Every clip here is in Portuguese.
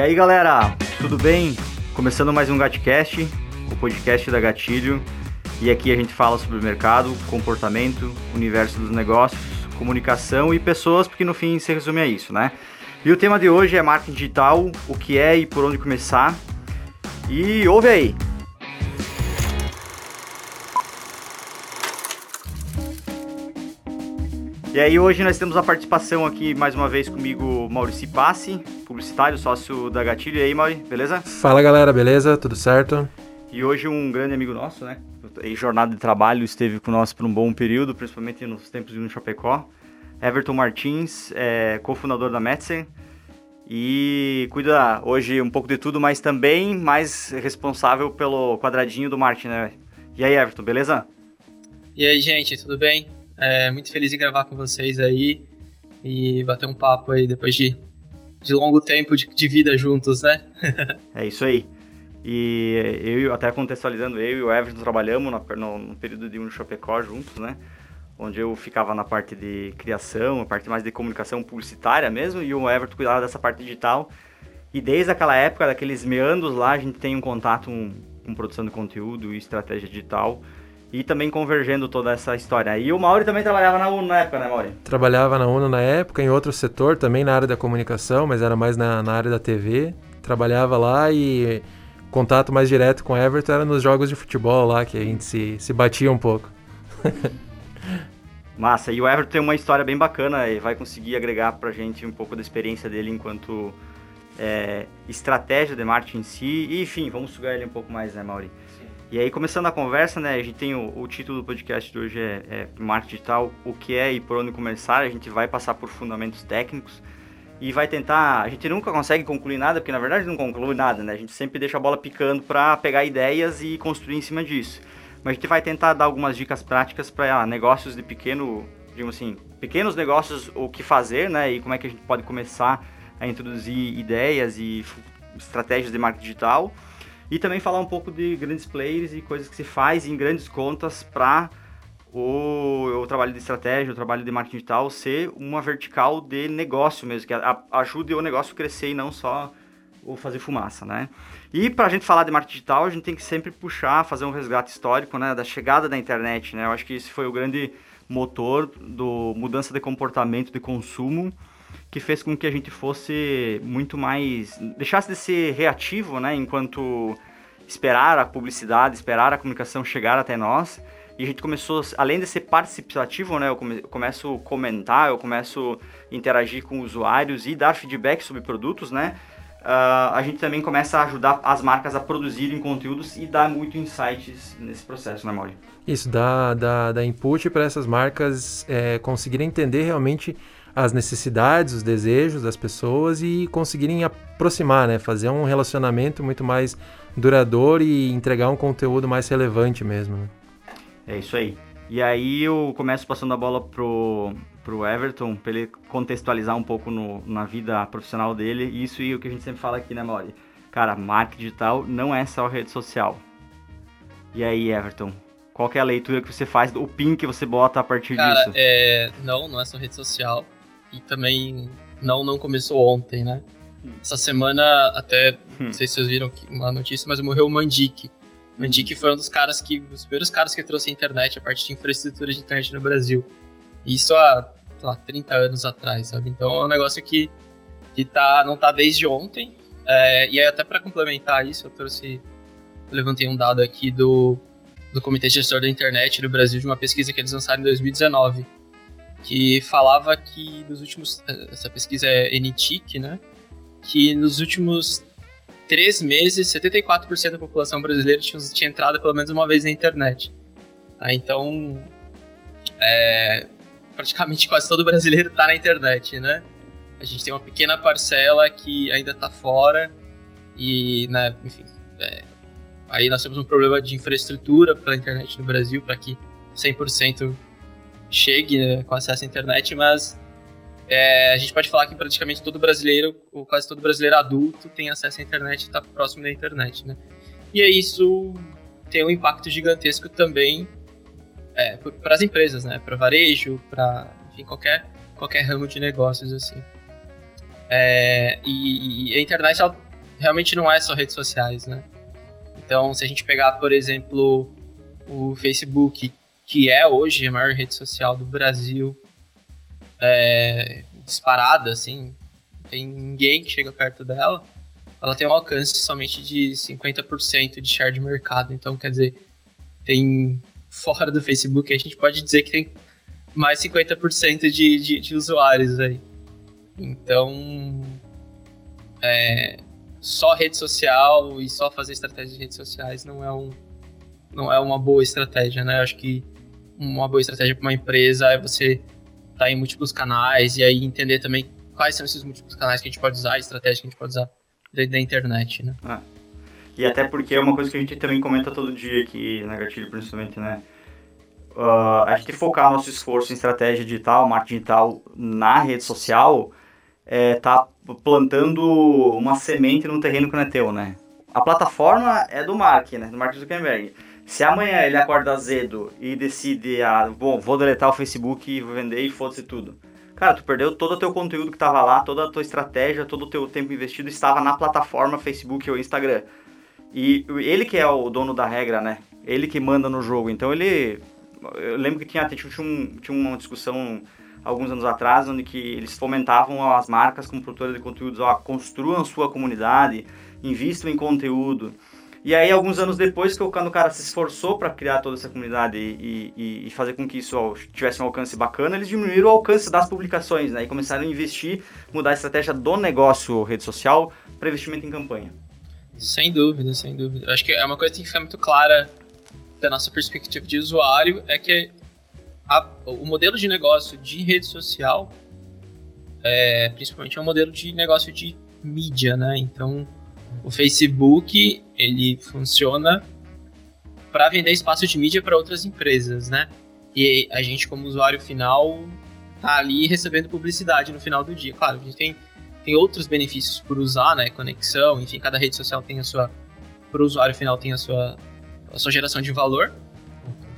E aí galera, tudo bem? Começando mais um Gatcast, o podcast da Gatilho. E aqui a gente fala sobre mercado, comportamento, universo dos negócios, comunicação e pessoas, porque no fim se resume a isso, né? E o tema de hoje é marketing digital, o que é e por onde começar. E ouve aí! E aí hoje nós temos a participação aqui mais uma vez comigo, Maurício Passi, publicitário, sócio da Gatilho. E aí, Mauri, beleza? Fala galera, beleza? Tudo certo? E hoje um grande amigo nosso, né? Em jornada de trabalho esteve com nós por um bom período, principalmente nos tempos de Chapecó. Everton Martins, é, cofundador da Metzer e cuida hoje um pouco de tudo, mas também mais responsável pelo quadradinho do marketing, né? E aí, Everton, beleza? E aí, gente, tudo bem? É, muito feliz em gravar com vocês aí e bater um papo aí depois de, de longo tempo de, de vida juntos, né? é isso aí. E eu, até contextualizando, eu e o Everton trabalhamos no, no período de um Chapecó juntos, né? Onde eu ficava na parte de criação, a parte mais de comunicação publicitária mesmo, e o Everton cuidava dessa parte digital. E desde aquela época, daqueles meandros lá, a gente tem um contato com, com produção de conteúdo e estratégia digital e também convergendo toda essa história. E o Mauri também trabalhava na UNO na época, né, Mauri? Trabalhava na UNO na época, em outro setor, também na área da comunicação, mas era mais na, na área da TV. Trabalhava lá e contato mais direto com o Everton era nos jogos de futebol lá, que a gente se, se batia um pouco. Massa, e o Everton tem uma história bem bacana e vai conseguir agregar pra gente um pouco da experiência dele enquanto é, estratégia de marketing em si. E, enfim, vamos sugar ele um pouco mais, né, Mauri? E aí, começando a conversa, né, a gente tem o, o título do podcast de hoje é, é Marketing Digital, o que é e por onde começar. A gente vai passar por fundamentos técnicos e vai tentar. A gente nunca consegue concluir nada, porque na verdade não conclui nada, né? A gente sempre deixa a bola picando para pegar ideias e construir em cima disso. Mas a gente vai tentar dar algumas dicas práticas para ah, negócios de pequeno, digamos assim, pequenos negócios, o que fazer, né? E como é que a gente pode começar a introduzir ideias e estratégias de marketing digital e também falar um pouco de grandes players e coisas que se faz em grandes contas para o, o, trabalho de estratégia, o trabalho de marketing digital ser uma vertical de negócio mesmo, que a, ajude o negócio a crescer e não só o fazer fumaça, né? E para a gente falar de marketing digital, a gente tem que sempre puxar, fazer um resgate histórico, né, da chegada da internet, né? Eu acho que esse foi o grande motor do mudança de comportamento de consumo que fez com que a gente fosse muito mais. deixasse de ser reativo, né? Enquanto esperar a publicidade, esperar a comunicação chegar até nós. E a gente começou, além de ser participativo, né? Eu, come, eu começo a comentar, eu começo a interagir com usuários e dar feedback sobre produtos, né? Uh, a gente também começa a ajudar as marcas a produzirem conteúdos e dar muito insights nesse processo, né, Mauri? Isso, dá, dá, dá input para essas marcas é, conseguirem entender realmente as necessidades, os desejos das pessoas e conseguirem aproximar, né? Fazer um relacionamento muito mais duradouro e entregar um conteúdo mais relevante mesmo. Né? É isso aí. E aí eu começo passando a bola pro, pro Everton, para ele contextualizar um pouco no, na vida profissional dele. Isso e o que a gente sempre fala aqui, né, Mauri? Cara, marketing digital não é só rede social. E aí, Everton, qual é a leitura que você faz, o pin que você bota a partir Cara, disso? É... Não, não é só rede social e também não não começou ontem, né? Essa semana, até, não hum. sei se vocês viram uma notícia, mas morreu o Mandic. Mandic foi um dos caras que, os primeiros caras que trouxe a internet, a parte de infraestrutura de internet no Brasil. Isso há, sei lá, 30 anos atrás, sabe? Então é um negócio que, que tá, não tá desde ontem. É, e aí, até para complementar isso, eu trouxe, eu levantei um dado aqui do, do Comitê Gestor da Internet no Brasil, de uma pesquisa que eles lançaram em 2019 que falava que nos últimos. Essa pesquisa é NTIC, né? Que nos últimos três meses, 74% da população brasileira tinha, tinha, entrado pelo menos uma vez na internet. Ah, então, é, praticamente quase todo brasileiro está na internet, né? A gente tem uma pequena parcela que ainda está fora e, né, enfim, é, aí nós temos um problema de infraestrutura para a internet no Brasil para que 100% chegue né, com acesso à internet, mas é, a gente pode falar que praticamente todo brasileiro, ou quase todo brasileiro adulto, tem acesso à internet e está próximo da internet, né? E aí isso tem um impacto gigantesco também é, para as empresas, né? Para varejo, para qualquer qualquer ramo de negócios assim. É, e, e, a internet ela realmente não é só redes sociais, né? Então, se a gente pegar, por exemplo, o Facebook, que é hoje a maior rede social do Brasil, é, disparada, assim, tem ninguém que chega perto dela, ela tem um alcance somente de 50% de share de mercado. Então, quer dizer, tem fora do Facebook, a gente pode dizer que tem mais 50% de, de, de usuários aí. Então, é, só rede social e só fazer estratégia de redes sociais não é, um, não é uma boa estratégia, né? Eu acho que uma boa estratégia para uma empresa é você estar tá em múltiplos canais e aí entender também quais são esses múltiplos canais que a gente pode usar, a estratégia que a gente pode usar dentro da internet, né? Ah. E até porque é uma coisa que a gente também comenta todo dia aqui na Gatilho, principalmente, né? Uh, a gente focar nosso esforço em estratégia digital, marketing digital na rede social, é, tá plantando uma semente num terreno que não é teu, né? A plataforma é do Mark, né? Do Mark Zuckerberg. Se amanhã ele acorda azedo e decide, ah, bom, vou deletar o Facebook e vou vender e foda-se tudo. Cara, tu perdeu todo o teu conteúdo que estava lá, toda a tua estratégia, todo o teu tempo investido estava na plataforma Facebook ou Instagram. E ele que é o dono da regra, né? Ele que manda no jogo. Então ele. Eu lembro que tinha, tinha, um, tinha uma discussão alguns anos atrás, onde que eles fomentavam as marcas como produtoras de conteúdos, ó, construam sua comunidade, invistam em conteúdo. E aí, alguns anos depois, que o cara se esforçou para criar toda essa comunidade e, e, e, fazer com que isso tivesse um alcance bacana, eles diminuíram o alcance das publicações, né? E começaram a investir, mudar a estratégia do negócio rede social para investimento em campanha. Sem dúvida, sem dúvida. Eu acho que é uma coisa que tem que ficar muito clara da nossa perspectiva de usuário, é que a, o modelo de negócio de rede social, é, principalmente é um modelo de negócio de mídia, né? Então, o Facebook, ele funciona para vender espaço de mídia para outras empresas, né? E a gente, como usuário final, tá ali recebendo publicidade no final do dia. Claro, a gente tem, tem outros benefícios por usar, né? Conexão, enfim, cada rede social tem a sua. Para o usuário final tem a sua, a sua geração de valor.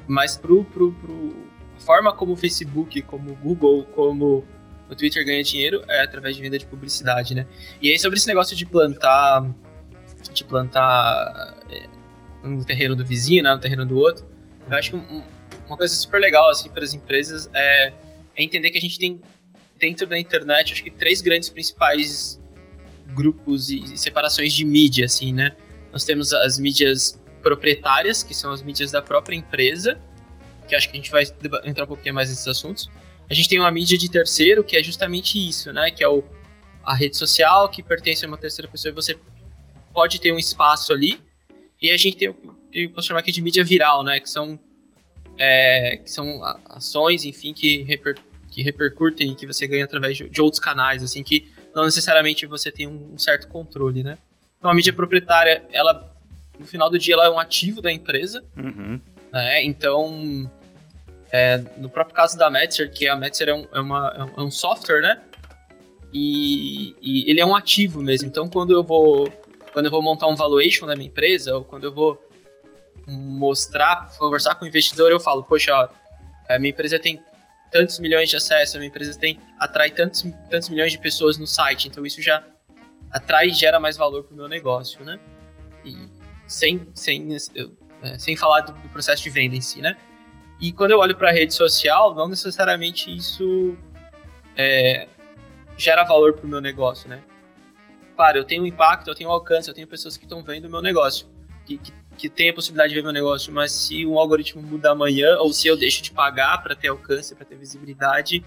Mas pro, pro, pro, forma como o Facebook, como o Google, como o Twitter ganha dinheiro é através de venda de publicidade, né? E aí sobre esse negócio de plantar de plantar é, no terreno do vizinho, né, no terreno do outro, eu acho que um, uma coisa super legal assim para as empresas é, é, entender que a gente tem dentro da internet acho que três grandes principais grupos e separações de mídia assim, né? Nós temos as mídias proprietárias, que são as mídias da própria empresa, que acho que a gente vai entrar um pouquinho mais nesses assuntos. A gente tem uma mídia de terceiro, que é justamente isso, né? Que é o, a rede social que pertence a uma terceira pessoa e você pode ter um espaço ali. E a gente tem o que eu posso chamar aqui de mídia viral, né? Que são, é, que são ações, enfim, que, reper, que repercutem, que você ganha através de, de, outros canais, assim, que não necessariamente você tem um, um certo controle, né? Então a mídia proprietária, ela no final do dia ela é um ativo da empresa, uhum. né? Então é, no próprio caso da Metzer, que a Metzer é um, é, uma, é um software, né? E, e, ele é um ativo mesmo. Então, quando eu vou quando eu vou montar um valuation da minha empresa, ou quando eu vou mostrar, conversar com o investidor, eu falo, poxa, ó, a minha empresa tem tantos milhões de acessos, a minha empresa tem atrai tantos, tantos milhões de pessoas no site, então isso já atrai e gera mais valor para o meu negócio, né? E sem, sem, é, sem falar do, do processo de venda em si, né? E quando eu olho para a rede social, não necessariamente isso é, gera valor para o meu negócio, né? Claro, eu tenho um impacto, eu tenho um alcance, eu tenho pessoas que estão vendo o meu negócio, que, que, que tem a possibilidade de ver meu negócio, mas se um algoritmo muda amanhã, ou se eu deixo de pagar para ter alcance, para ter visibilidade,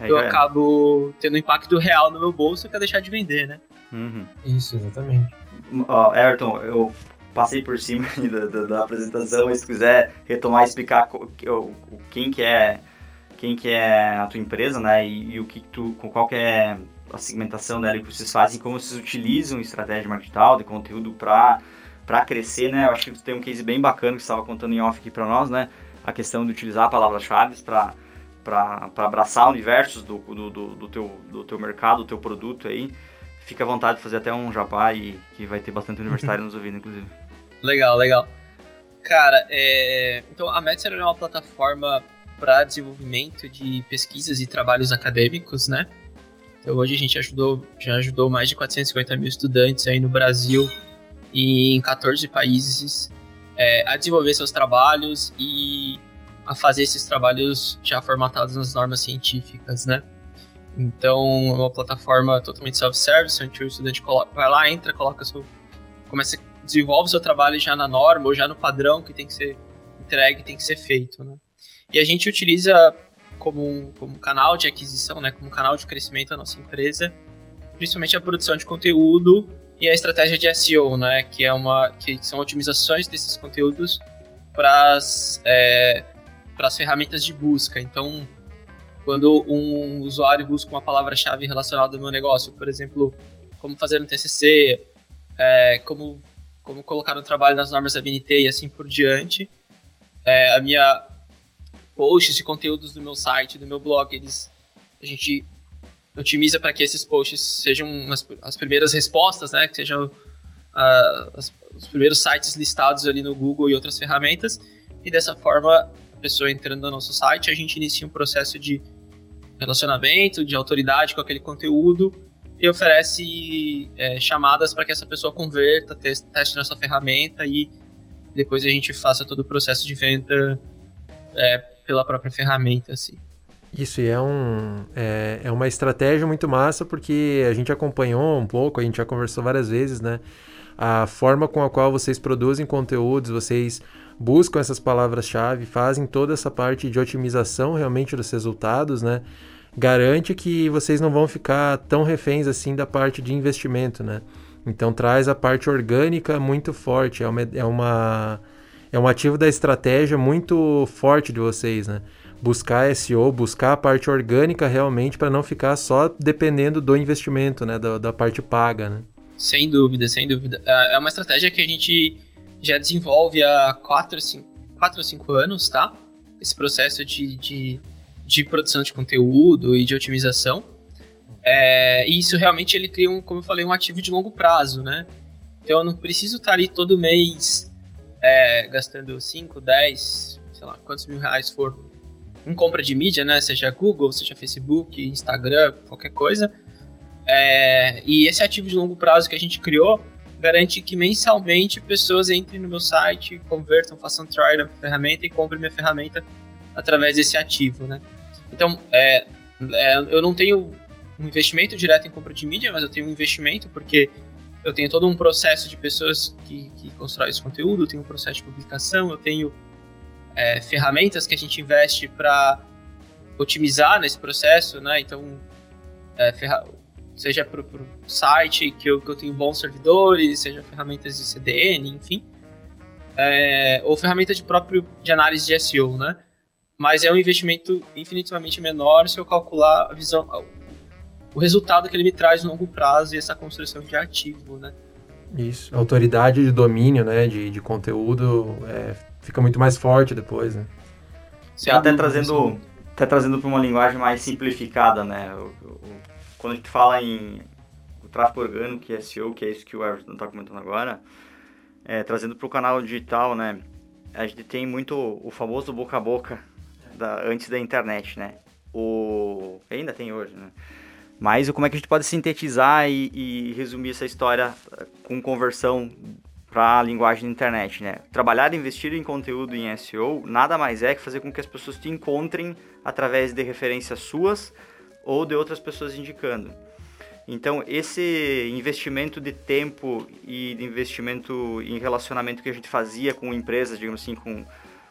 Aí eu acabo tendo um impacto real no meu bolso e quero deixar de vender, né? Uhum. Isso, exatamente. Ó, Ayrton, eu passei por cima da, da, da, apresentação, mas se quiser retomar e explicar quem que é quem que é a tua empresa, né, e, e o que tu, qual que é a segmentação dela que vocês fazem, como vocês utilizam estratégia de marketing de conteúdo para para crescer, né, eu acho que você tem um case bem bacana que você estava contando em off aqui para nós, né, a questão de utilizar palavras-chave para para abraçar universos do, do, do, do, teu, do teu mercado, do teu produto aí. Fica à vontade de fazer até um jabá e que vai ter bastante universitário nos ouvindo, inclusive. Legal, legal. Cara, é... então a Metzer é uma plataforma para desenvolvimento de pesquisas e trabalhos acadêmicos, né? Então hoje a gente ajudou, já ajudou mais de 450 mil estudantes aí no Brasil e em 14 países é, a desenvolver seus trabalhos e a fazer esses trabalhos já formatados nas normas científicas, né? Então, é uma plataforma totalmente self-service, onde o estudante coloca, vai lá, entra, coloca seu, começa, desenvolve seu trabalho já na norma ou já no padrão que tem que ser entregue, tem que ser feito, né? E a gente utiliza como, como canal de aquisição, né, como canal de crescimento da nossa empresa, principalmente a produção de conteúdo e a estratégia de SEO, né, que é uma que são otimizações desses conteúdos para as é, para as ferramentas de busca. Então, quando um usuário busca uma palavra-chave relacionada ao meu negócio, por exemplo, como fazer um TCC, é, como como colocar um trabalho nas normas da BNT e assim por diante, é, a minha posts e conteúdos do meu site, do meu blog, eles a gente otimiza para que esses posts sejam as, as primeiras respostas, né, que sejam uh, as, os primeiros sites listados ali no Google e outras ferramentas, e dessa forma, a pessoa entrando no nosso site, a gente inicia um processo de relacionamento, de autoridade com aquele conteúdo e oferece é, chamadas para que essa pessoa converta, teste, nossa ferramenta e depois a gente faça todo o processo de venda é, pela própria ferramenta, assim. Isso, e é, um, é, é uma estratégia muito massa, porque a gente acompanhou um pouco, a gente já conversou várias vezes, né? A forma com a qual vocês produzem conteúdos, vocês buscam essas palavras-chave, fazem toda essa parte de otimização realmente dos resultados, né? Garante que vocês não vão ficar tão reféns assim da parte de investimento, né? Então traz a parte orgânica muito forte, é uma, é uma é um ativo da estratégia muito forte de vocês, né? Buscar SEO, buscar a parte orgânica realmente para não ficar só dependendo do investimento, né? Da, da parte paga, né? Sem dúvida, sem dúvida. É, é uma estratégia que a gente já desenvolve há 4 ou 5 anos, tá? Esse processo de, de, de, produção de conteúdo e de otimização. É, e isso realmente ele cria, um, como eu falei, um ativo de longo prazo, né? Então eu não preciso estar ali todo mês é, gastando 5, 10, sei lá, quantos mil reais for em compra de mídia, né? Seja Google, seja Facebook, Instagram, qualquer coisa. É, e esse ativo de longo prazo que a gente criou garante que mensalmente pessoas entrem no meu site, convertam, façam trial da ferramenta e comprem minha ferramenta através desse ativo, né? Então, é, é, eu não tenho um investimento direto em compra de mídia, mas eu tenho um investimento porque eu tenho todo um processo de pessoas que, que constroem esse conteúdo, eu tenho um processo de publicação, eu tenho é, ferramentas que a gente investe para otimizar nesse processo, né? Então, é, seja para o site que eu, que eu tenho bons servidores, seja ferramentas de CDN, enfim, é, ou ferramentas de próprio de análise de SEO, né? Mas é um investimento infinitamente menor se eu calcular a visão, o resultado que ele me traz no longo prazo e essa construção de ativo, né? Isso, a autoridade de domínio, né, de, de conteúdo é, fica muito mais forte depois, né? Sim, até trazendo, até trazendo para uma linguagem mais simplificada, né? O, o, quando a gente fala em o tráfego orgânico, que é SEO, que é isso que o Everton está comentando agora, é, trazendo para o canal digital, né? A gente tem muito o famoso boca a boca da, antes da internet, né? O ainda tem hoje, né? Mas como é que a gente pode sintetizar e, e resumir essa história eh, com conversão para a linguagem da internet, né? Trabalhar e investir em conteúdo em SEO nada mais é que fazer com que as pessoas te encontrem através de referências suas ou de outras pessoas indicando. Então, esse investimento de tempo e de investimento em relacionamento que a gente fazia com empresas, digamos assim, com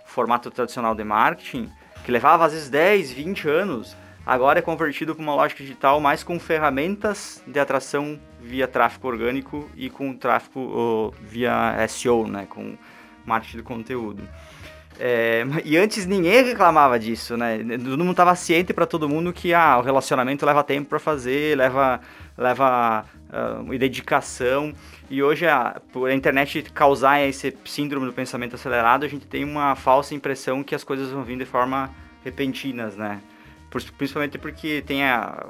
formato tradicional de marketing, que levava às vezes 10, 20 anos, agora é convertido para uma lógica digital mais com ferramentas de atração via tráfego orgânico e com tráfego via SEO, né, com marketing de conteúdo. É, e antes ninguém reclamava disso, né? Todo mundo estava ciente para todo mundo que ah, o relacionamento leva tempo para fazer, leva, leva uh, dedicação. E hoje, a, por a internet causar esse síndrome do pensamento acelerado, a gente tem uma falsa impressão que as coisas vão vir de forma repentinas, né? principalmente porque tem a,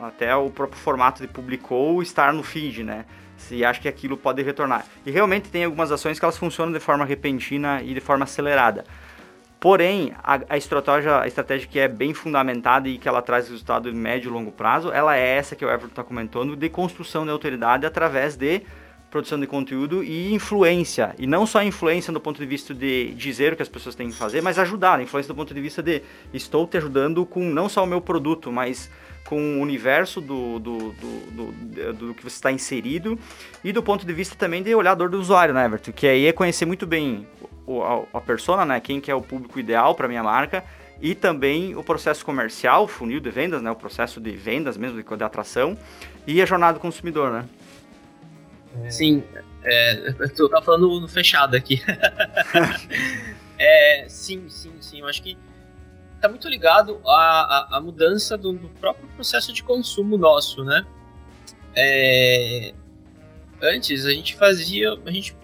até o próprio formato de publicou estar no feed, né? Se acha que aquilo pode retornar. E realmente tem algumas ações que elas funcionam de forma repentina e de forma acelerada. Porém, a, a, estratégia, a estratégia que é bem fundamentada e que ela traz resultado em médio e longo prazo, ela é essa que o Everton está comentando, de construção de autoridade através de produção de conteúdo e influência. E não só influência do ponto de vista de dizer o que as pessoas têm que fazer, mas ajudar. Influência do ponto de vista de estou te ajudando com não só o meu produto, mas com o universo do, do, do, do, do que você está inserido e do ponto de vista também de olhador do usuário, né, Everton? Que aí é conhecer muito bem a, a persona, né? Quem que é o público ideal para minha marca e também o processo comercial, funil de vendas, né? O processo de vendas mesmo, de, de atração e a jornada do consumidor, né? Sim, é, eu tô falando no fechado aqui. é, sim, sim, sim. Eu acho que tá muito ligado à, à, à mudança do, do, próprio processo de consumo nosso, né? É, antes a gente fazia, a gente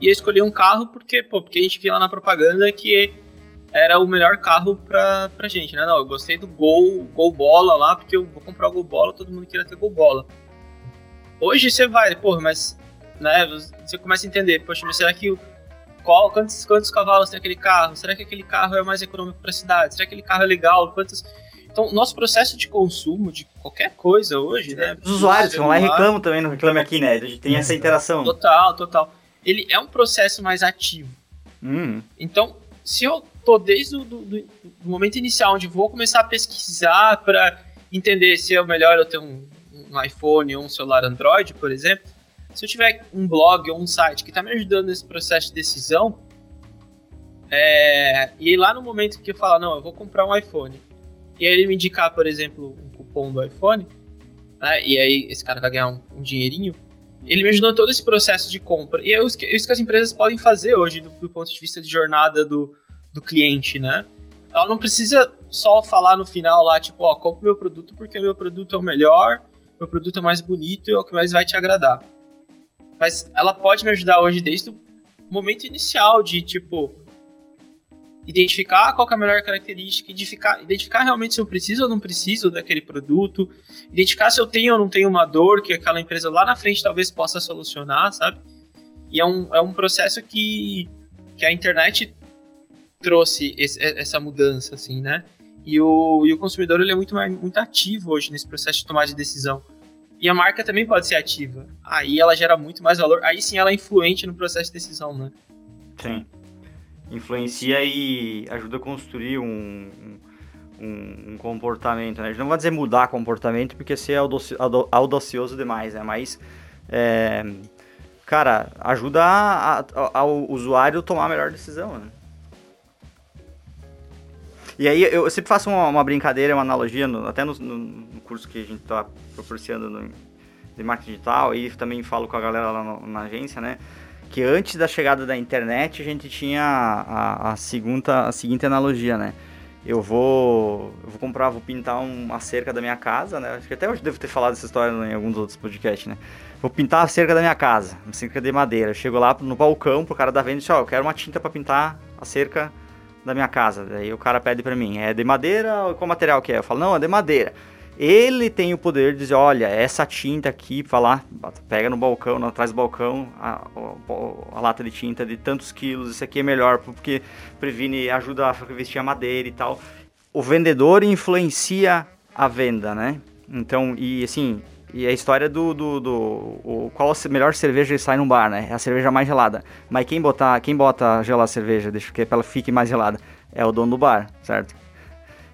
ia escolher um carro porque, pô, porque a gente via lá na propaganda que era o melhor carro pra, pra gente, né? Não, eu gostei do Gol, Gol Bola lá, porque eu vou comprar o Gol Bola, todo mundo queria ter Gol Bola. Hoje você vai, pô, mas né, você começa a entender, poxa, mas será que o qual, quantos, quantos cavalos tem aquele carro? Será que aquele carro é mais econômico para a cidade? Será que aquele carro é legal? Quantos... Então, nosso processo de consumo de qualquer coisa hoje, né? Os usuários vão lá e reclamam também, não reclame aqui, né? A gente tem essa interação. Total, total. Ele é um processo mais ativo. Hum. Então, se eu tô desde o do, do, do momento inicial, onde vou começar a pesquisar para entender se é melhor eu ter um, um iPhone ou um celular Android, por exemplo, se eu tiver um blog ou um site que está me ajudando nesse processo de decisão, é, e lá no momento que eu falar, não, eu vou comprar um iPhone, e aí ele me indicar, por exemplo, um cupom do iPhone, né, e aí esse cara vai ganhar um, um dinheirinho, ele me ajudou em todo esse processo de compra. E é isso que, isso que as empresas podem fazer hoje, do, do, ponto de vista de jornada do, do cliente, né? Ela não precisa só falar no final lá, tipo, ó, compre meu produto porque meu produto é o melhor, meu produto é mais bonito e é o que mais vai te agradar. Mas ela pode me ajudar hoje desde o momento inicial de, tipo, identificar qual é a melhor característica, identificar, identificar realmente se eu preciso ou não preciso daquele produto, identificar se eu tenho ou não tenho uma dor que aquela empresa lá na frente talvez possa solucionar, sabe? E é um, é um processo que, que a internet trouxe esse, essa mudança, assim, né? E o, e o consumidor ele é muito, mais, muito ativo hoje nesse processo de tomar de decisão. E a marca também pode ser ativa. Aí ela gera muito mais valor. Aí sim ela é influente no processo de decisão, né? Sim. Influencia e ajuda a construir um, um, um comportamento, né? A gente não vai dizer mudar comportamento porque ser audacioso demais, né? Mas, é, cara, ajuda a, a, ao usuário tomar a melhor decisão, né? E aí eu sempre faço uma, uma brincadeira, uma analogia, no, até no, no, curso que a gente está proporcionando no, de marketing digital, e também falo com a galera lá no, na agência, né? Que antes da chegada da internet a gente tinha a, a, segunda, a seguinte analogia, né? Eu vou, eu vou comprar, vou pintar uma cerca da minha casa, né? Acho que até hoje devo ter falado essa história em alguns outros podcasts, né? Vou pintar a cerca da minha casa, uma cerca de madeira. Eu chego lá no balcão pro cara da venda e diz, ó, oh, eu quero uma tinta para pintar a cerca da minha casa. Daí o cara pede para mim, é de madeira ou qual material que é? Eu falo, não, é de madeira. Ele tem o poder de dizer, olha, essa tinta aqui, falar, pega no balcão, atrás do balcão, a, a, a, lata de tinta de tantos quilos, isso aqui é melhor, porque previne, ajuda a vestir a madeira e tal. O vendedor influencia a venda, né? Então, e assim, e a história do, do, do o, qual a melhor cerveja sai num bar, né? É a cerveja mais gelada. Mas quem botar, quem bota gelar a cerveja, deixa que ela fique mais gelada, é o dono do bar, certo?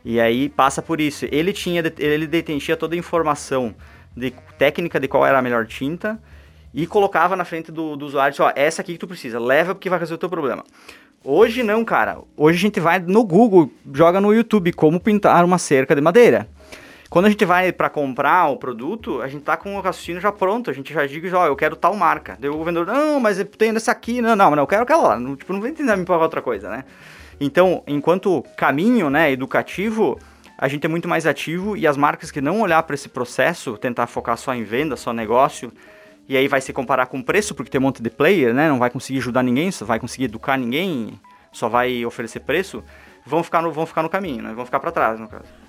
E aí passa por isso. Ele tinha, ele detentia toda a informação de técnica de qual era a melhor tinta e colocava na frente do, do usuário, ó, essa aqui que tu precisa, leva porque vai resolver o teu problema. Hoje não, cara. Hoje a gente vai no Google, joga no YouTube como pintar uma cerca de madeira. Quando a gente vai para comprar o produto, a gente tá com o raciocínio já pronto, a gente já diga, ó, eu quero tal marca. Daí o vendedor, não, mas tenho essa aqui, não, não, não, eu quero aquela lá. Não, tipo, não vem tentar me pagar outra coisa, né? Então, enquanto caminho, né, educativo, a gente é muito mais ativo e as marcas que não olhar para esse processo, tentar focar só em venda, só negócio, e aí vai se comparar com preço, porque tem um monte de player, né, não vai conseguir ajudar ninguém, só vai conseguir educar ninguém, só vai oferecer preço, vão ficar no, vão ficar no caminho, né, vão ficar para trás, no caso.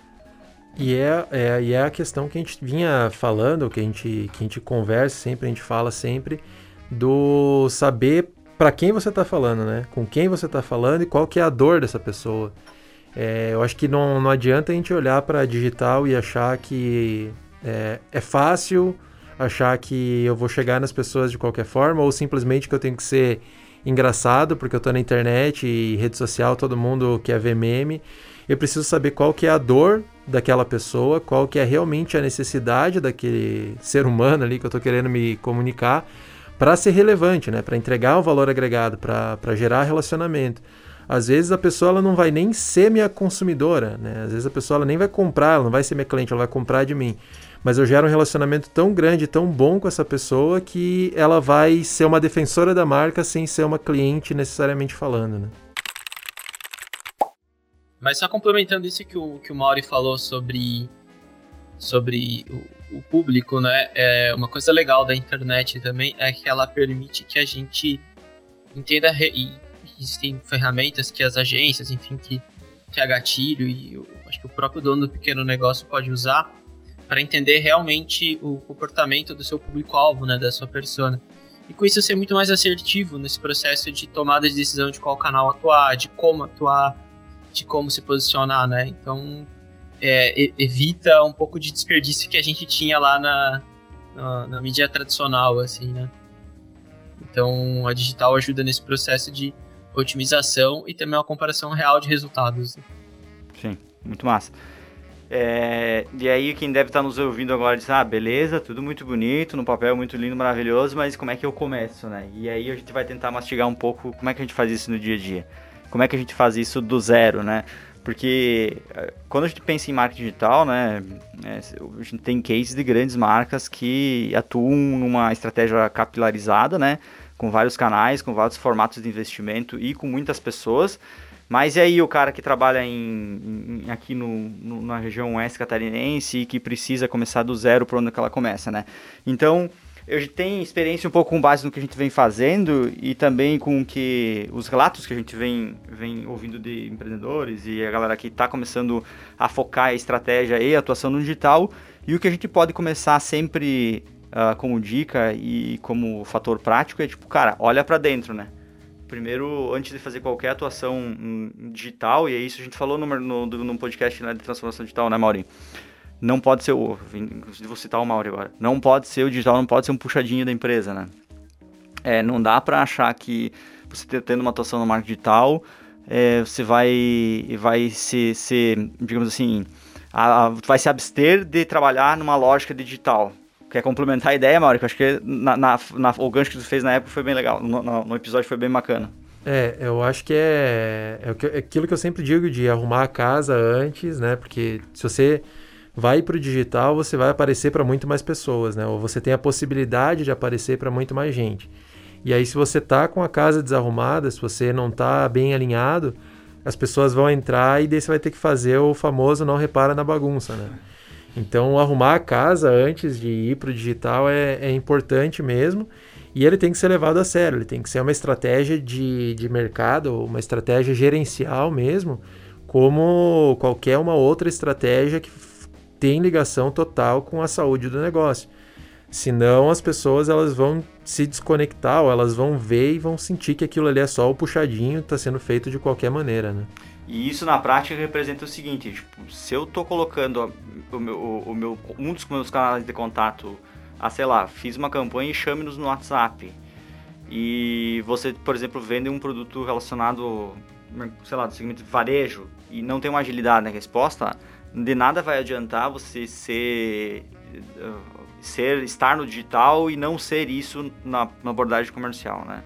E é, é, e é a questão que a gente vinha falando, que a gente, que a gente conversa sempre, a gente fala sempre, do saber para quem você está falando, né? Com quem você está falando e qual que é a dor dessa pessoa. É, eu acho que não, não adianta a gente olhar para digital e achar que é, é fácil, achar que eu vou chegar nas pessoas de qualquer forma, ou simplesmente que eu tenho que ser engraçado porque eu estou na internet e rede social, todo mundo quer ver meme. Eu preciso saber qual que é a dor daquela pessoa, qual que é realmente a necessidade daquele ser humano ali que eu estou querendo me comunicar para ser relevante, né? Para entregar um valor agregado, para gerar relacionamento. Às vezes a pessoa ela não vai nem ser minha consumidora, né? Às vezes a pessoa ela nem vai comprar, ela não vai ser minha cliente, ela vai comprar de mim. Mas eu gero um relacionamento tão grande, tão bom com essa pessoa que ela vai ser uma defensora da marca sem ser uma cliente necessariamente falando, né? Mas só complementando isso que o, que o Mauri falou sobre, sobre o, o público, né? É, uma coisa legal da internet também é que ela permite que a gente entenda e existem ferramentas que as agências, enfim, que, que é gatilho e eu acho que o próprio dono do pequeno negócio pode usar para entender realmente o comportamento do seu público-alvo, né, da sua persona. E com isso ser muito mais assertivo nesse processo de tomada de decisão de qual canal atuar, de como atuar, de como se posicionar, né? Então é, evita um pouco de desperdício que a gente tinha lá na, na, na mídia tradicional, assim, né? Então a digital ajuda nesse processo de otimização e também uma comparação real de resultados. Sim, muito massa. É, e aí quem deve estar nos ouvindo agora diz, ah, beleza, tudo muito bonito, no papel muito lindo, maravilhoso, mas como é que eu começo, né? E aí a gente vai tentar mastigar um pouco como é que a gente faz isso no dia a dia. Como é que a gente faz isso do zero, né? Porque é, quando a gente pensa em marketing digital, né, é, a gente tem cases de grandes marcas que atuam numa estratégia capilarizada, né, com vários canais, com vários formatos de investimento e com muitas pessoas. Mas e aí o cara que trabalha em, em aqui no, no, na região oeste catarinense e que precisa começar do zero para onde ela começa, né? Então, eu tenho experiência um pouco com base no que a gente vem fazendo e também com que os relatos que a gente vem, vem ouvindo de empreendedores e a galera que está começando a focar a estratégia e a atuação no digital e o que a gente pode começar sempre uh, como dica e como fator prático é tipo, cara, olha para dentro, né? Primeiro, antes de fazer qualquer atuação digital, e é isso a gente falou no, no, no podcast né, de transformação digital, né, Mauri? Não pode ser o. Vou citar o Mauri agora. Não pode ser o digital, não pode ser um puxadinho da empresa, né? É, não dá para achar que você tendo uma atuação no marketing digital, é, você vai, vai se, se digamos assim, a, vai se abster de trabalhar numa lógica digital. Quer complementar a ideia, Mauro? Que eu acho que na, na, na, o gancho que você fez na época foi bem legal. No, no, no episódio foi bem bacana. É, eu acho que é, é, aquilo que eu sempre digo de arrumar a casa antes, né? Porque se você vai para o digital, você vai aparecer para muito mais pessoas, né? Ou você tem a possibilidade de aparecer para muito mais gente. E aí, se você tá com a casa desarrumada, se você não tá bem alinhado, as pessoas vão entrar e daí você vai ter que fazer o famoso não repara na bagunça, né? Então, arrumar a casa antes de ir para o digital é, é, importante mesmo. E ele tem que ser levado a sério, ele tem que ser uma estratégia de, de mercado, uma estratégia gerencial mesmo, como qualquer uma outra estratégia que tem ligação total com a saúde do negócio. Senão as pessoas elas vão se desconectar ou elas vão ver e vão sentir que aquilo ali é só o puxadinho, está sendo feito de qualquer maneira, né? E isso na prática representa o seguinte, tipo, se eu estou colocando o meu, o, meu, um dos meus canais de contato, a sei lá, fiz uma campanha e chame-nos no WhatsApp. E você, por exemplo, vende um produto relacionado, sei lá, do segmento de varejo e não tem uma agilidade na resposta, de nada vai adiantar você ser, ser estar no digital e não ser isso na, na abordagem comercial, né?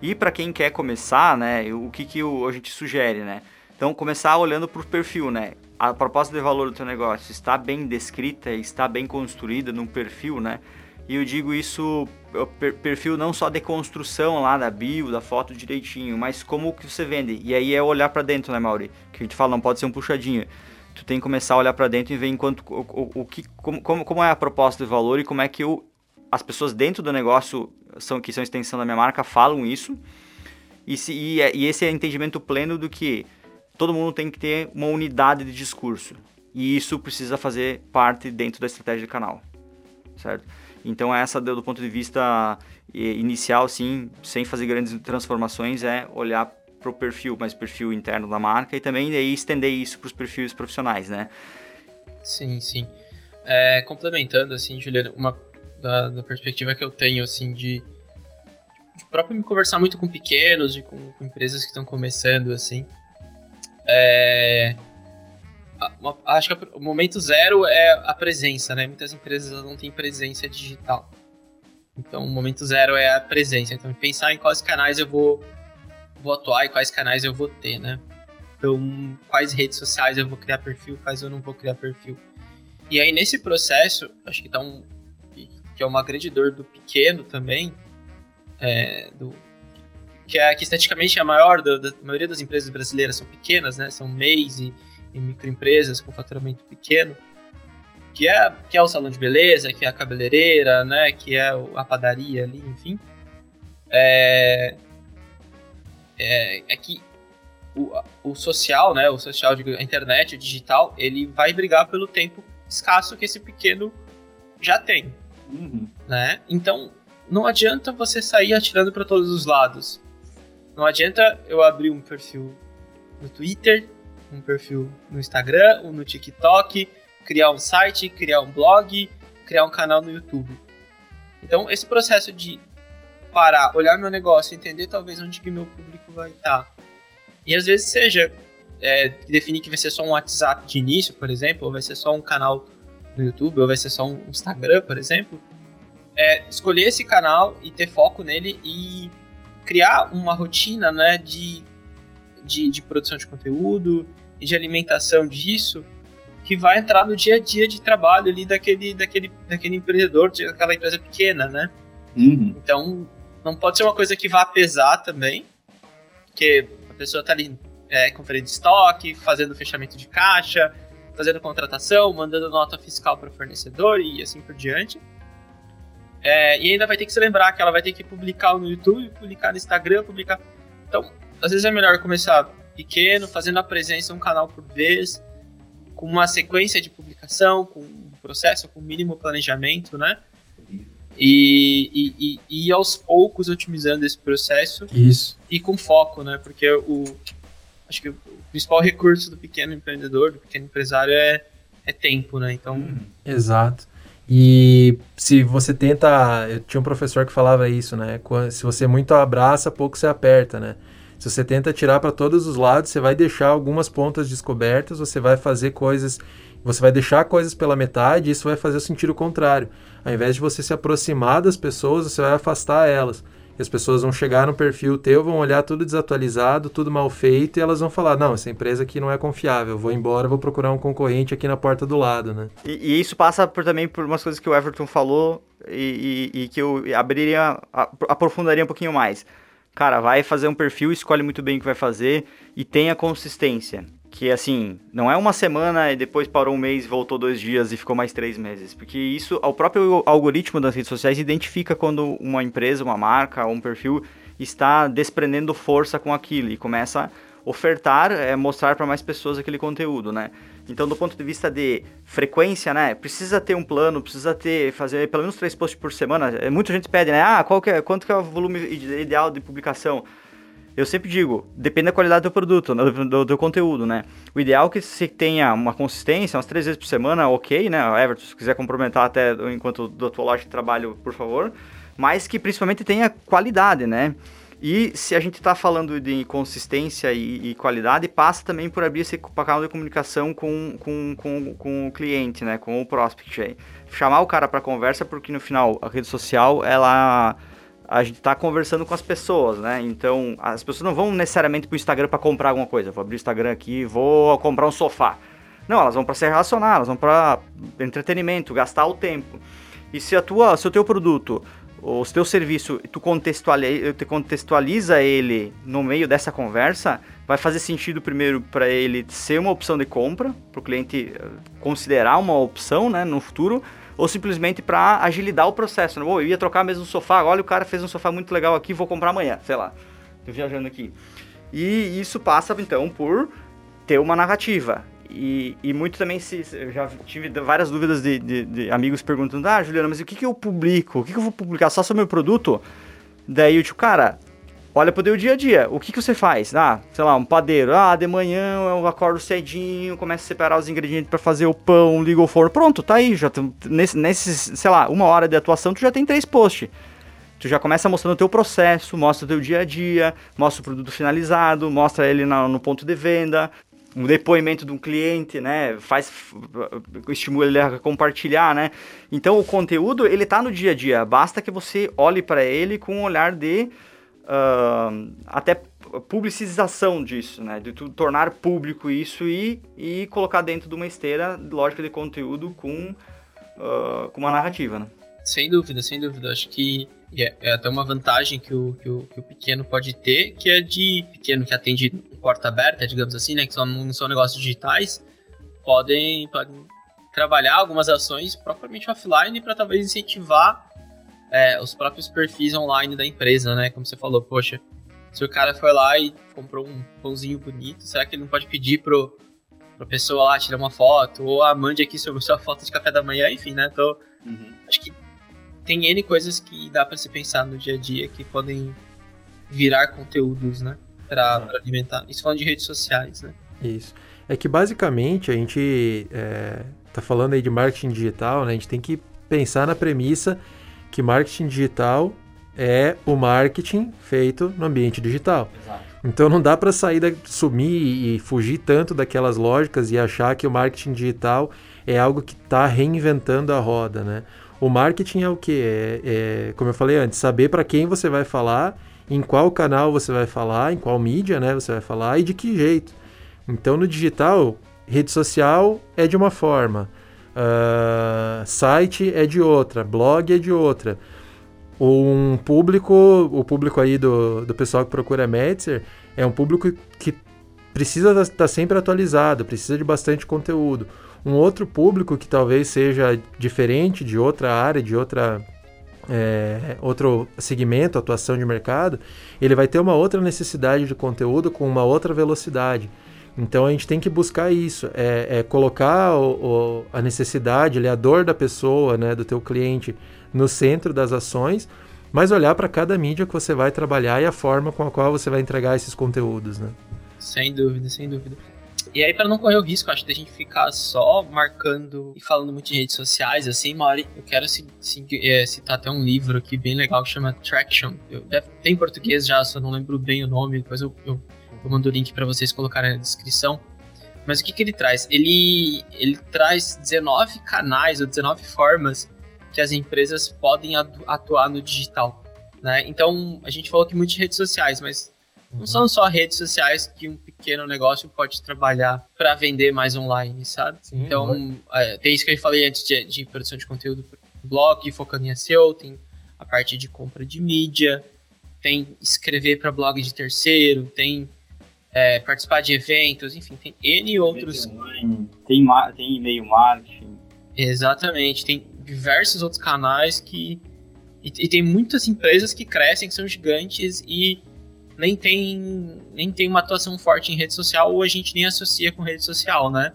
E para quem quer começar, né, o que, que o, a gente sugere, né? Então, começar olhando para o perfil, né? A proposta de valor do teu negócio está bem descrita, está bem construída num perfil, né? E eu digo isso, perfil não só de construção lá da bio, da foto direitinho, mas como que você vende. E aí é olhar para dentro, né, Mauri? Que a gente fala, não pode ser um puxadinho. Tu tem que começar a olhar para dentro e ver enquanto o, o, o que, como, como, é a proposta de valor e como é que eu, as pessoas dentro do negócio são que são extensão da minha marca falam isso. E, se, e, é, e esse é entendimento pleno do que todo mundo tem que ter uma unidade de discurso. E isso precisa fazer parte dentro da estratégia do canal. certo? Então essa do ponto de vista inicial, sim, sem fazer grandes transformações, é olhar para o perfil, mas perfil interno da marca e também aí estender isso para os perfis profissionais, né? Sim, sim. É, complementando, assim, Juliana, uma da, da, perspectiva que eu tenho, assim, de, de próprio me conversar muito com pequenos e com, com empresas que estão começando, assim, é, uma, acho que o momento zero é a presença, né? Muitas empresas não têm presença digital. Então, o momento zero é a presença. Então, pensar em quais canais eu vou, vou atuar e quais canais eu vou ter, né? Então, quais redes sociais eu vou criar perfil, quais eu não vou criar perfil. E aí, nesse processo, acho que tá um. que é uma grande dor do pequeno também, é, do, que, é, que é a maior, da maioria das empresas brasileiras são pequenas, né? São MEIs e, e microempresas com faturamento pequeno que é, que é o salão de beleza, que é a cabeleireira, né, que é a padaria ali, enfim, é, é, é que o, o social, né, o social, a internet, o digital, ele vai brigar pelo tempo escasso que esse pequeno já tem, uhum. né? Então, não adianta você sair atirando para todos os lados. Não adianta eu abrir um perfil no Twitter, um perfil no Instagram, um no TikTok, criar um site, criar um blog, criar um canal no YouTube. Então, esse processo de parar, olhar meu negócio, entender talvez onde que meu público vai estar. E às vezes seja é, definir que vai ser só um WhatsApp de início, por exemplo, ou vai ser só um canal no YouTube, ou vai ser só um Instagram, por exemplo. É, escolher esse canal e ter foco nele e criar uma rotina né, de, de, de produção de conteúdo e de alimentação disso que vai entrar no dia a dia de trabalho ali daquele, daquele, daquele empreendedor, daquela empresa pequena, né? Uhum. Então, não pode ser uma coisa que vá pesar também, porque a pessoa está ali é, conferindo estoque, fazendo fechamento de caixa, fazendo contratação, mandando nota fiscal para o fornecedor e assim por diante. É, e ainda vai ter que se lembrar que ela vai ter que publicar no YouTube, publicar no Instagram, publicar. Então, às vezes é melhor começar pequeno, fazendo a presença um canal por vez, com uma sequência de publicação, com um processo, com mínimo planejamento, né? E, e, e, e, aos poucos otimizando esse processo. Isso. E com foco, né? Porque o acho que o principal recurso do pequeno empreendedor, do pequeno empresário é, é tempo, né? Então. Exato. E se você tenta. Eu tinha um professor que falava isso, né? Se você muito abraça, pouco você aperta, né? Se você tenta tirar para todos os lados, você vai deixar algumas pontas descobertas, você vai fazer coisas, você vai deixar coisas pela metade, e isso vai fazer o sentido contrário. Ao invés de você se aproximar das pessoas, você vai afastar elas. E as pessoas vão chegar no perfil teu, vão olhar tudo desatualizado, tudo mal feito, e elas vão falar: não, essa empresa aqui não é confiável, vou embora, vou procurar um concorrente aqui na porta do lado, né? E, e isso passa por, também por umas coisas que o Everton falou e, e, e que eu abriria, aprofundaria um pouquinho mais cara, vai fazer um perfil, escolhe muito bem o que vai fazer e tenha consistência. Que assim, não é uma semana e depois parou um mês, voltou dois dias e ficou mais três meses. Porque isso, o próprio algoritmo das redes sociais identifica quando uma empresa, uma marca um perfil está desprendendo força com aquilo e começa a ofertar, é, mostrar para mais pessoas aquele conteúdo, né? Então, do ponto de vista de frequência, né? Precisa ter um plano, precisa ter, fazer pelo menos três posts por semana. Muita gente pede, né? Ah, qual que é, quanto que é o volume ideal de publicação? Eu sempre digo, depende da qualidade do produto, né, do, do, do, conteúdo, né? O ideal é que você tenha uma consistência, umas três vezes por semana, ok, né? Everton, se quiser complementar até enquanto do tua loja de trabalho, por favor. Mas que principalmente tenha qualidade, né? E se a gente está falando de consistência e, e, qualidade, passa também por abrir esse canal de comunicação com, com, com, com o cliente, né? Com o prospect aí. Chamar o cara para conversa, porque no final a rede social, ela a gente está conversando com as pessoas, né? Então, as pessoas não vão necessariamente para o Instagram para comprar alguma coisa. Vou abrir o Instagram aqui, vou comprar um sofá. Não, elas vão para se relacionar, elas vão para entretenimento, gastar o tempo. E se a tua, se o teu produto o teu serviço, tu contextualiza, tu contextualiza ele no meio dessa conversa, vai fazer sentido primeiro para ele ser uma opção de compra, para o cliente eh, considerar uma opção né, no futuro, ou simplesmente para agilidar o processo. Né? eu ia trocar mesmo o sofá, olha o cara fez um sofá muito legal aqui, vou comprar amanhã, sei lá, tô viajando aqui. E isso passa então por ter uma narrativa. e, e, muito também se. Eu já tive várias dúvidas de, de, de, amigos perguntando: Ah, Juliana, mas o que, que eu publico? O que, que eu vou publicar só sobre o meu produto? Daí eu digo, cara, olha pro teu dia a dia. O que, que você faz? Ah, sei lá, um padeiro. Ah, de manhã eu acordo cedinho, começo a separar os ingredientes para fazer o pão, ligo o forno. Pronto, tá aí. Já nesse, nesses, sei lá, uma hora de atuação, tu já tem três posts. Tu já começa mostrando o teu processo, mostra o teu dia a dia, mostra o produto finalizado, mostra ele no, no ponto de venda, um depoimento de um cliente, né? Faz estimula ele a compartilhar, né? Então o conteúdo ele tá no dia a dia. Basta que você olhe para ele com um olhar de uh, até publicização disso, né? De tornar público isso e, e colocar dentro de uma esteira lógica de conteúdo com, uh, com uma narrativa, né? Sem dúvida, sem dúvida. Acho que é, é até uma vantagem que o, que o, que, o, pequeno pode ter, que é de pequeno que atende porta aberta, digamos assim, né? Que são, não são negócios digitais, podem, podem trabalhar algumas ações propriamente offline para talvez incentivar é, os próprios perfis online da empresa, né? Como você falou, poxa, se o cara foi lá e comprou um pãozinho bonito, será que ele não pode pedir pro, pra pessoa lá tirar uma foto? Ou a ah, mande aqui sobre sua foto de café da manhã, enfim, né? Então, uhum. acho que tem N coisas que dá para se pensar no dia a dia que podem virar conteúdos, né? Pra, pra alimentar. Isso falando de redes sociais, né? Isso. É que basicamente a gente é, tá falando aí de marketing digital, né? A gente tem que pensar na premissa que marketing digital é o marketing feito no ambiente digital. Exato. Então não dá para sair, da, sumir e fugir tanto daquelas lógicas e achar que o marketing digital é algo que está reinventando a roda, né? O marketing é o que? É, é, como eu falei antes, saber para quem você vai falar, em qual canal você vai falar, em qual mídia né, você vai falar e de que jeito. Então no digital, rede social é de uma forma, uh, site é de outra, blog é de outra. Um público, o público aí do, do pessoal que procura Metzer, é um público que precisa estar tá sempre atualizado, precisa de bastante conteúdo. Um outro público que talvez seja diferente de outra área, de outra é, outro segmento, atuação de mercado, ele vai ter uma outra necessidade de conteúdo com uma outra velocidade. Então a gente tem que buscar isso, é, é colocar o, o, a necessidade, a dor da pessoa, né, do teu cliente no centro das ações, mas olhar para cada mídia que você vai trabalhar e a forma com a qual você vai entregar esses conteúdos, né? Sem dúvida, sem dúvida. E aí, para não correr o risco, acho, que a gente ficar só marcando e falando muito em redes sociais, assim, Mauri, eu quero é, citar até um livro aqui bem legal que chama Traction. Eu, tem em português já, só não lembro bem o nome, depois eu, eu, eu mando o link para vocês colocarem na descrição. Mas o que, que ele traz? Ele, ele traz 19 canais ou 19 formas que as empresas podem atuar no digital. Né? Então, a gente falou aqui muito de redes sociais, mas não são só redes sociais que um pequeno negócio pode trabalhar para vender mais online, sabe? Sim, então, é, tem isso que eu falei antes de, de produção de conteúdo blog, focando em SEO, tem a parte de compra de mídia, tem escrever para blog de terceiro, tem é, participar de eventos, enfim, tem N outros. Tem, tem e-mail marketing. Exatamente, tem diversos outros canais que. E, e, tem muitas empresas que crescem, que são gigantes e nem tem, nem tem uma atuação forte em rede social ou a gente nem associa com rede social, né?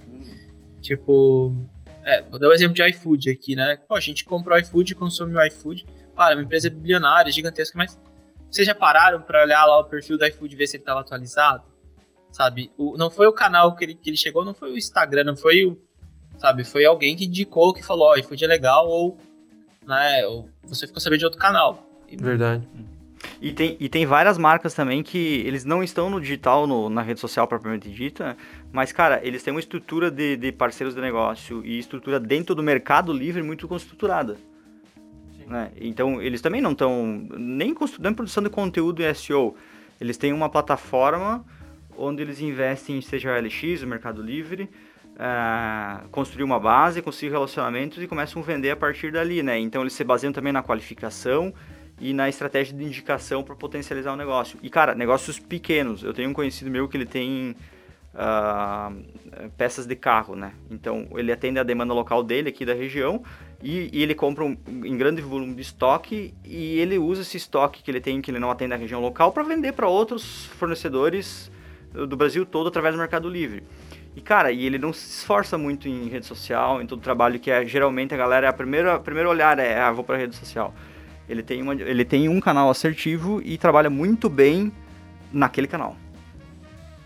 Tipo, é, vou dar o um exemplo de iFood aqui, né? Pô, a gente comprou o iFood, consome o iFood. Claro, uma empresa bilionária, gigantesca, mas vocês já pararam para olhar lá o perfil do iFood e ver se ele estava atualizado? Sabe? O, não foi o canal que ele, que ele chegou, não foi o Instagram, não foi o. Sabe? Foi alguém que indicou, que falou: Ó, oh, iFood é legal, ou. Né, ou você ficou sabendo de outro canal. Verdade. E tem, e tem várias marcas também que eles não estão no digital, no, na rede social propriamente dita, mas, cara, eles têm uma estrutura de, de parceiros de negócio e estrutura dentro do mercado livre muito estruturada. Né? Então, eles também não estão nem em produção de conteúdo e SEO. Eles têm uma plataforma onde eles investem, seja o LX, o Mercado Livre, uh, construir uma base, construir relacionamentos e começam a vender a partir dali, né? Então, eles se baseiam também na qualificação e na estratégia de indicação para potencializar o negócio. E, cara, negócios pequenos. Eu tenho um conhecido meu que ele tem uh, peças de carro, né? Então, ele atende a demanda local dele aqui da região e, e ele compra um, em grande volume de estoque e ele usa esse estoque que ele tem, que ele não atende a região local, para vender para outros fornecedores do Brasil todo através do Mercado Livre. E, cara, e ele não se esforça muito em rede social, em todo o trabalho que é, geralmente a galera, a primeira, a primeiro olhar é, ah, vou pra rede social. Ele tem, uma, ele tem um canal assertivo e trabalha muito bem naquele canal.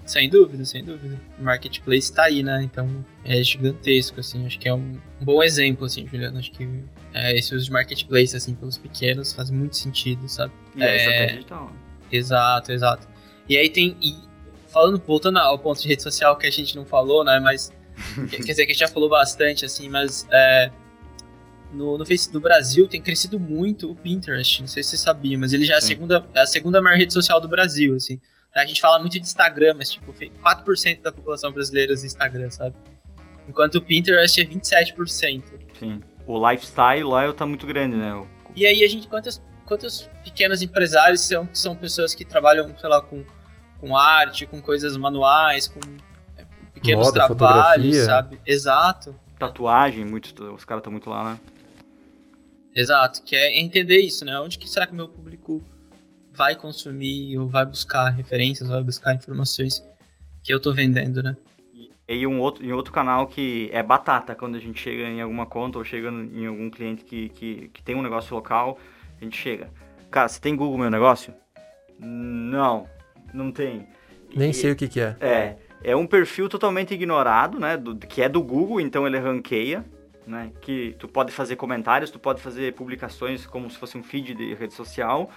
Sem dúvida, sem dúvida. O marketplace tá aí, né? Então é gigantesco, assim. Acho que é um, bom exemplo, assim, Juliano. Acho que é, esse uso de marketplace, assim, pelos pequenos faz muito sentido, sabe? E é, é digital. Exato, exato. E aí tem. E falando, voltando ao ponto de rede social que a gente não falou, né? Mas. quer dizer, que a gente já falou bastante, assim, mas. É, no, no Facebook do Brasil tem crescido muito o Pinterest. Não sei se você sabia, mas ele já é a, segunda, é a segunda maior rede social do Brasil, assim. A gente fala muito de Instagram, mas tipo, 4% da população brasileira usa Instagram, sabe? Enquanto o Pinterest é 27%. Sim. O lifestyle lá tá muito grande, né? E aí a gente, quantas, quantos pequenos empresários são, são pessoas que trabalham, sei lá, com, com arte, com coisas manuais, com é, pequenos Moda, trabalhos, fotografia. sabe? Exato. Tatuagem, muitos, os caras estão muito lá, né? Exato, que é entender isso, né? Onde que será que o meu público vai consumir ou vai buscar referências, vai buscar informações que eu tô vendendo, né? E um outro, em outro canal que é batata, quando a gente chega em alguma conta ou chega em algum cliente que, que, que tem um negócio local, a gente chega. Cara, você tem Google Meu Negócio? Não, não tem. Nem e, sei o que, que é. É, é um perfil totalmente ignorado, né? Do, que é do Google, então ele ranqueia né? Que tu pode fazer comentários, tu pode fazer publicações como se fosse um feed de rede social.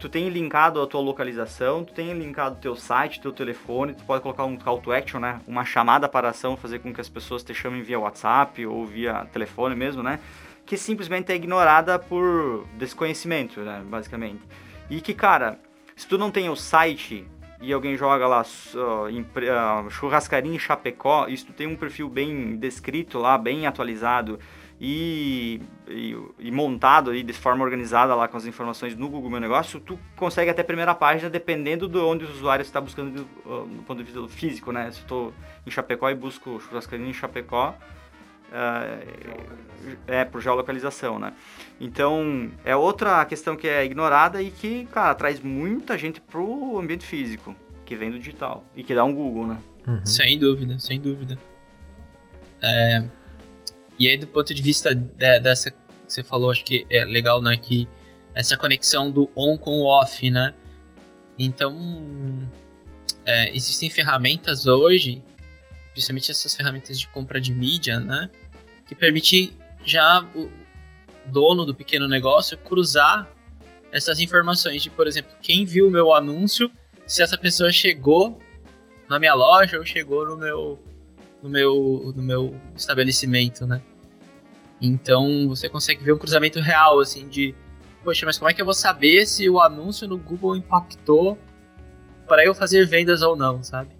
Tu tem linkado a tua localização, tu tem linkado teu site, teu telefone, tu pode colocar um call to action, né? Uma chamada para ação, fazer com que as pessoas te chamem via WhatsApp ou via telefone mesmo, né? Que simplesmente é ignorada por desconhecimento, né? Basicamente. E que, cara, se tu não tem o site e alguém joga lá uh, em, uh, em Chapecó, isso tem um perfil bem descrito lá, bem atualizado e, e, e, montado aí de forma organizada lá com as informações no Google Meu Negócio, tu consegue até a primeira página dependendo de onde o usuário está buscando uh, do ponto de vista físico, né? Se eu estou em Chapecó e busco churrascaria em Chapecó, uh, é por geolocalização, né? Então, é outra questão que é ignorada e que, cara, traz muita gente pro ambiente físico, que vem do digital e que dá um Google, né? Uhum. Sem dúvida, sem dúvida. É... E aí, do ponto de vista de, dessa que você falou, acho que é legal, né, que essa conexão do on com o off, né? Então, é, existem ferramentas hoje, principalmente essas ferramentas de compra de mídia, né? Que permite já dono do pequeno negócio cruzar essas informações de, por exemplo, quem viu o meu anúncio, se essa pessoa chegou na minha loja ou chegou no meu no meu no meu estabelecimento, né? Então você consegue ver um cruzamento real assim de, poxa, mas como é que eu vou saber se o anúncio no Google impactou para eu fazer vendas ou não, sabe?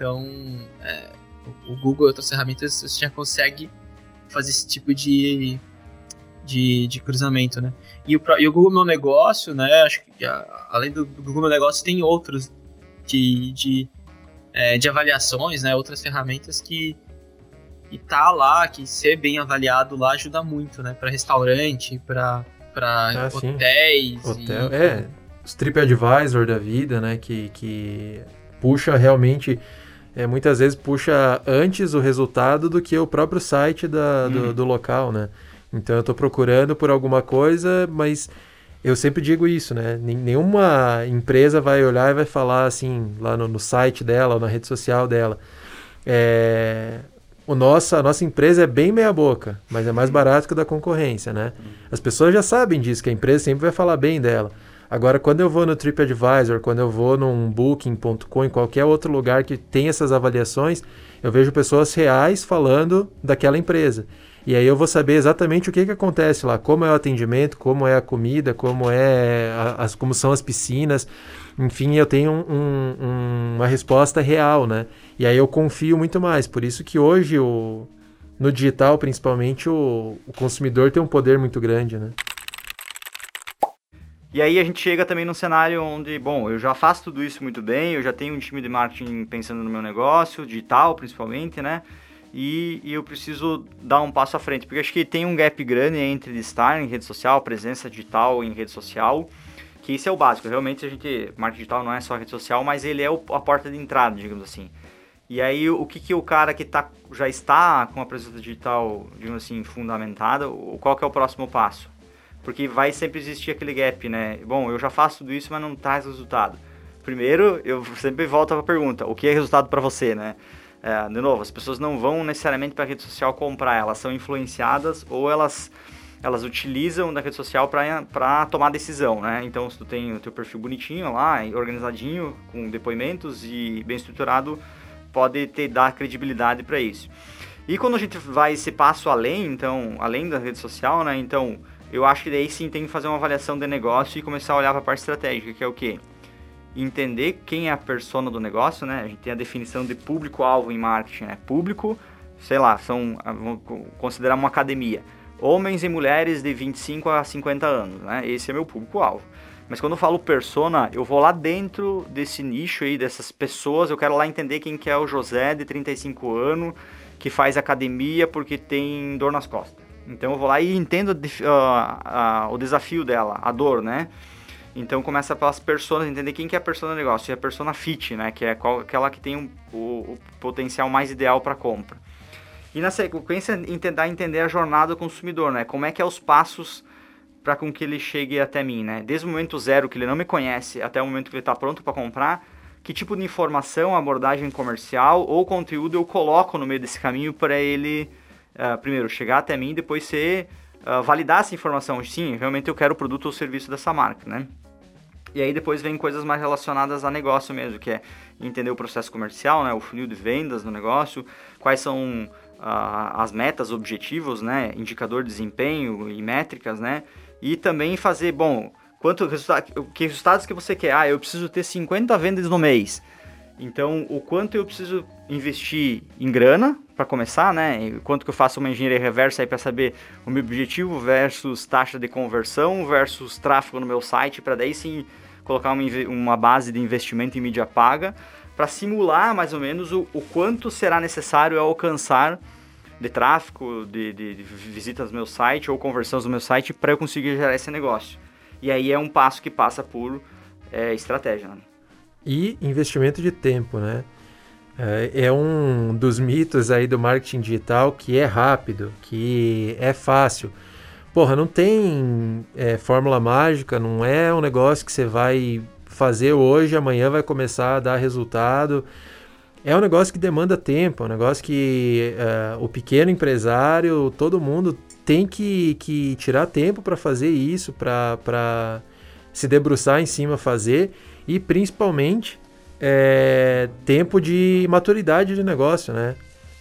Então, é, o Google e outras ferramentas você já consegue fazer esse tipo de de, de cruzamento, né? E o, e o Google Meu Negócio, né? Acho que além do Google Meu Negócio tem outros de, de, é, de avaliações, né? Outras ferramentas que e tá lá, que ser bem avaliado lá ajuda muito, né? Para restaurante, para para ah, hotéis. Hotel, e... É, os TripAdvisor da vida, né? Que, que puxa realmente, é, muitas vezes puxa antes o resultado do que o próprio site da, do, hum. do local, né? Então eu estou procurando por alguma coisa, mas eu sempre digo isso, né? Nenhuma empresa vai olhar e vai falar assim, lá no, no site dela, ou na rede social dela. É, o nossa, a nossa empresa é bem meia boca, mas é mais barato que a da concorrência, né? As pessoas já sabem disso, que a empresa sempre vai falar bem dela. Agora, quando eu vou no TripAdvisor, quando eu vou num Booking.com, em qualquer outro lugar que tem essas avaliações, eu vejo pessoas reais falando daquela empresa. E aí eu vou saber exatamente o que, que acontece lá, como é o atendimento, como é a comida, como é a, as, como são as piscinas. Enfim, eu tenho um, um, uma resposta real, né? E aí eu confio muito mais. Por isso que hoje, o, no digital, principalmente, o, o consumidor tem um poder muito grande, né? E aí a gente chega também num cenário onde, bom, eu já faço tudo isso muito bem, eu já tenho um time de marketing pensando no meu negócio, digital principalmente, né? e, e, eu preciso dar um passo à frente, porque acho que tem um gap grande entre estar em rede social, presença digital em rede social, que isso é o básico. Realmente a gente, marketing digital não é só rede social, mas ele é o, a porta de entrada, digamos assim. E aí, o que, que o cara que tá, já está com a presença digital, digamos assim, fundamentada, qual que é o próximo passo? Porque vai sempre existir aquele gap, né? Bom, eu já faço tudo isso, mas não traz resultado. Primeiro, eu sempre volto a pergunta, o que é resultado para você, né? É, de novo, as pessoas não vão necessariamente para a rede social comprar, elas são influenciadas ou elas elas utilizam da rede social para tomar decisão, né? Então, se tu tem o teu perfil bonitinho lá, organizadinho, com depoimentos e bem estruturado, pode ter dar credibilidade para isso. E quando a gente vai esse passo além, então, além da rede social, né? Então, eu acho que daí sim tem que fazer uma avaliação de negócio e começar a olhar para a parte estratégica, que é o quê? Entender quem é a persona do negócio, né? A gente tem a definição de público-alvo em marketing, né? Público, sei lá, são, vamos considerar uma academia homens e mulheres de 25 a 50 anos, né? Esse é meu público-alvo. Mas quando eu falo persona, eu vou lá dentro desse nicho aí, dessas pessoas, eu quero lá entender quem que é o José de 35 anos, que faz academia porque tem dor nas costas. Então eu vou lá e entendo o desafio dela, a dor, né? Então começa pelas pessoas, entender quem que é a persona do negócio. E a persona fit, né? Que é qual, aquela que tem um, o, o potencial mais ideal para compra. E na sequência, tentar entender a jornada do consumidor, né? Como é que é os passos para com que ele chegue até mim, né? Desde o momento zero que ele não me conhece até o momento que ele está pronto para comprar, que tipo de informação, abordagem comercial ou conteúdo eu coloco no meio desse caminho para ele, uh, primeiro, chegar até mim e depois ser, uh, validar essa informação. Sim, realmente eu quero o produto ou serviço dessa marca, né? E aí depois vem coisas mais relacionadas a negócio mesmo, que é entender o processo comercial, né? O funil de vendas do negócio, quais são as metas, objetivos, né, indicador de desempenho e métricas, né, e também fazer, bom, quanto resultado, que resultados que você quer? Ah, eu preciso ter 50 vendas no mês. Então, o quanto eu preciso investir em grana para começar, né? Quanto que eu faço uma engenharia reversa aí para saber o meu objetivo versus taxa de conversão versus tráfego no meu site para daí sim colocar uma, uma base de investimento em mídia paga para simular mais ou menos o, o, quanto será necessário alcançar de tráfego, de, de, de visitas no meu site ou conversões no meu site para eu conseguir gerar esse negócio. E aí é um passo que passa por é, estratégia. Né? E investimento de tempo, né? É, é um dos mitos aí do marketing digital que é rápido, que é fácil. Porra, não tem é, fórmula mágica, não é um negócio que você vai fazer hoje, amanhã vai começar a dar resultado. É um negócio que demanda tempo, é um negócio que uh, o pequeno empresário, todo mundo tem que, que tirar tempo para fazer isso, para se debruçar em cima, fazer e principalmente é, tempo de maturidade de negócio, né?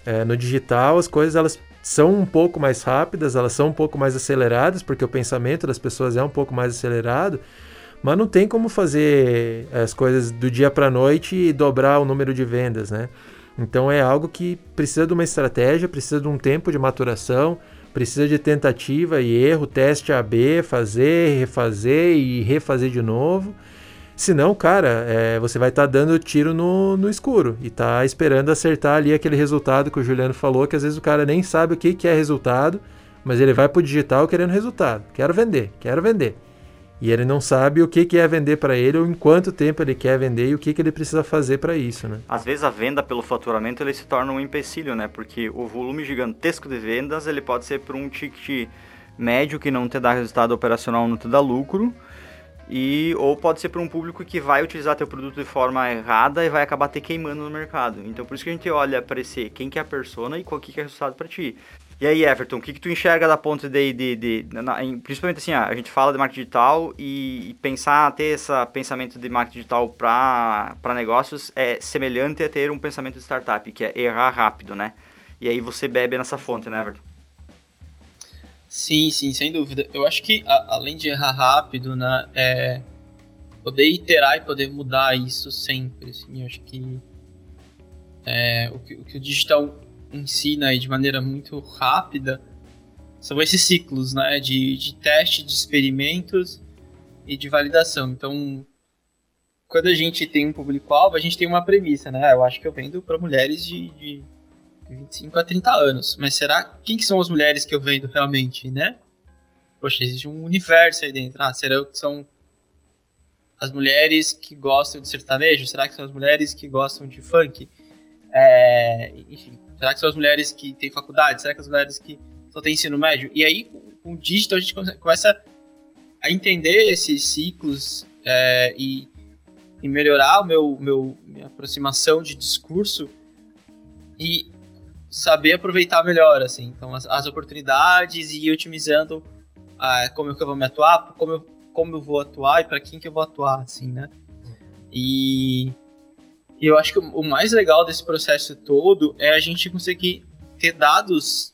É, no digital as coisas elas são um pouco mais rápidas, elas são um pouco mais aceleradas, porque o pensamento das pessoas é um pouco mais acelerado, mas não tem como fazer as coisas do dia para noite e dobrar o número de vendas, né? Então é algo que precisa de uma estratégia, precisa de um tempo de maturação, precisa de tentativa e erro, teste AB, fazer, refazer e refazer de novo. Senão, cara, é, você vai estar tá dando tiro no, no escuro e tá esperando acertar ali aquele resultado que o Juliano falou, que às vezes o cara nem sabe o que, que é resultado, mas ele vai pro digital querendo resultado. Quero vender, quero vender. E ele não sabe o que, que é vender para ele ou em quanto tempo ele quer vender e o que, que ele precisa fazer para isso, né? Às vezes a venda pelo faturamento ele se torna um empecilho, né? Porque o volume gigantesco de vendas ele pode ser por um ticket médio que não te dá resultado operacional, não te dá lucro, e ou pode ser para um público que vai utilizar teu produto de forma errada e vai acabar te queimando no mercado. Então por isso que a gente olha para esse quem que é a persona e qual que é o resultado para ti. E aí, Everton, o que, que tu enxerga da ponta de, de, de, na, em, principalmente assim, a gente fala de marketing digital e, e pensar, ter esse pensamento de marketing digital para negócios é semelhante a ter um pensamento de startup, que é errar rápido, né? E aí você bebe nessa fonte, né, Everton? Sim, sim, sem dúvida. Eu acho que a, além de errar rápido, né, é poder iterar e poder mudar isso sempre. Assim, eu acho que, é, o, que o que o digital ensina aí de maneira muito rápida são esses ciclos, né, de, de teste, de experimentos e de validação. Então, quando a gente tem um público-alvo, a gente tem uma premissa, né? Eu acho que eu vendo para mulheres de, de 25 a 30 anos. Mas será quem que são as mulheres que eu vendo realmente, né? Poxa, existe um universo aí dentro. Ah, será que são as mulheres que gostam de sertanejo? Será que são as mulheres que gostam de funk? É, enfim, será que são as mulheres que têm faculdade? Será que as mulheres que só têm ensino médio? E aí, com o digital, a gente começa a entender esses ciclos é, e, e, melhorar o meu, meu, minha aproximação de discurso e saber aproveitar melhor, assim, então as, as oportunidades e ir otimizando ah, como é que eu vou me atuar, como eu, como eu vou atuar e para quem que eu vou atuar, assim, né? E, e eu acho que o, mais legal desse processo todo é a gente conseguir ter dados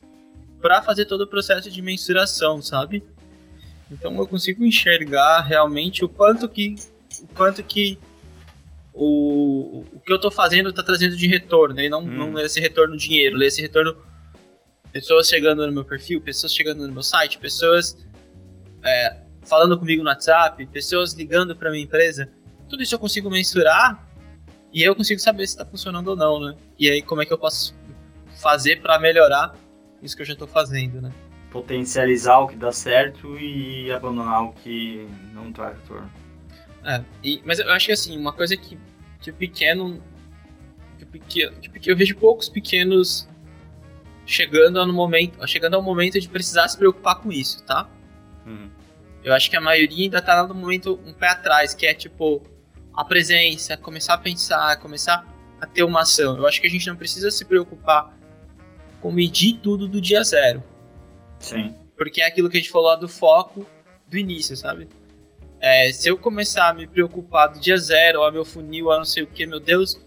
para fazer todo o processo de mensuração, sabe? Então eu consigo enxergar realmente o quanto que o quanto que o, o que eu estou fazendo está trazendo de retorno, e não, hum. não esse retorno dinheiro, esse retorno pessoas chegando no meu perfil, pessoas chegando no meu site, pessoas é, falando comigo no WhatsApp, pessoas ligando para minha empresa. Tudo isso eu consigo mensurar e eu consigo saber se está funcionando ou não, né? E aí como é que eu posso fazer para melhorar isso que eu já estou fazendo, né? Potencializar o que dá certo e abandonar o que não traz retorno. É, e, mas eu acho que assim, uma coisa que, que o pequeno. Que o pequeno, que eu vejo poucos pequenos chegando no momento, chegando ao momento de precisar se preocupar com isso, tá? Uhum. Eu acho que a maioria ainda tá no momento um pé atrás, que é tipo a presença, começar a pensar, começar a ter uma ação. Eu acho que a gente não precisa se preocupar com medir tudo do dia zero. Sim. Porque é aquilo que a gente falou lá do foco do início, sabe? É, se eu começar a me preocupar do dia zero, ó, meu funil, ó, não sei o que, meu Deus,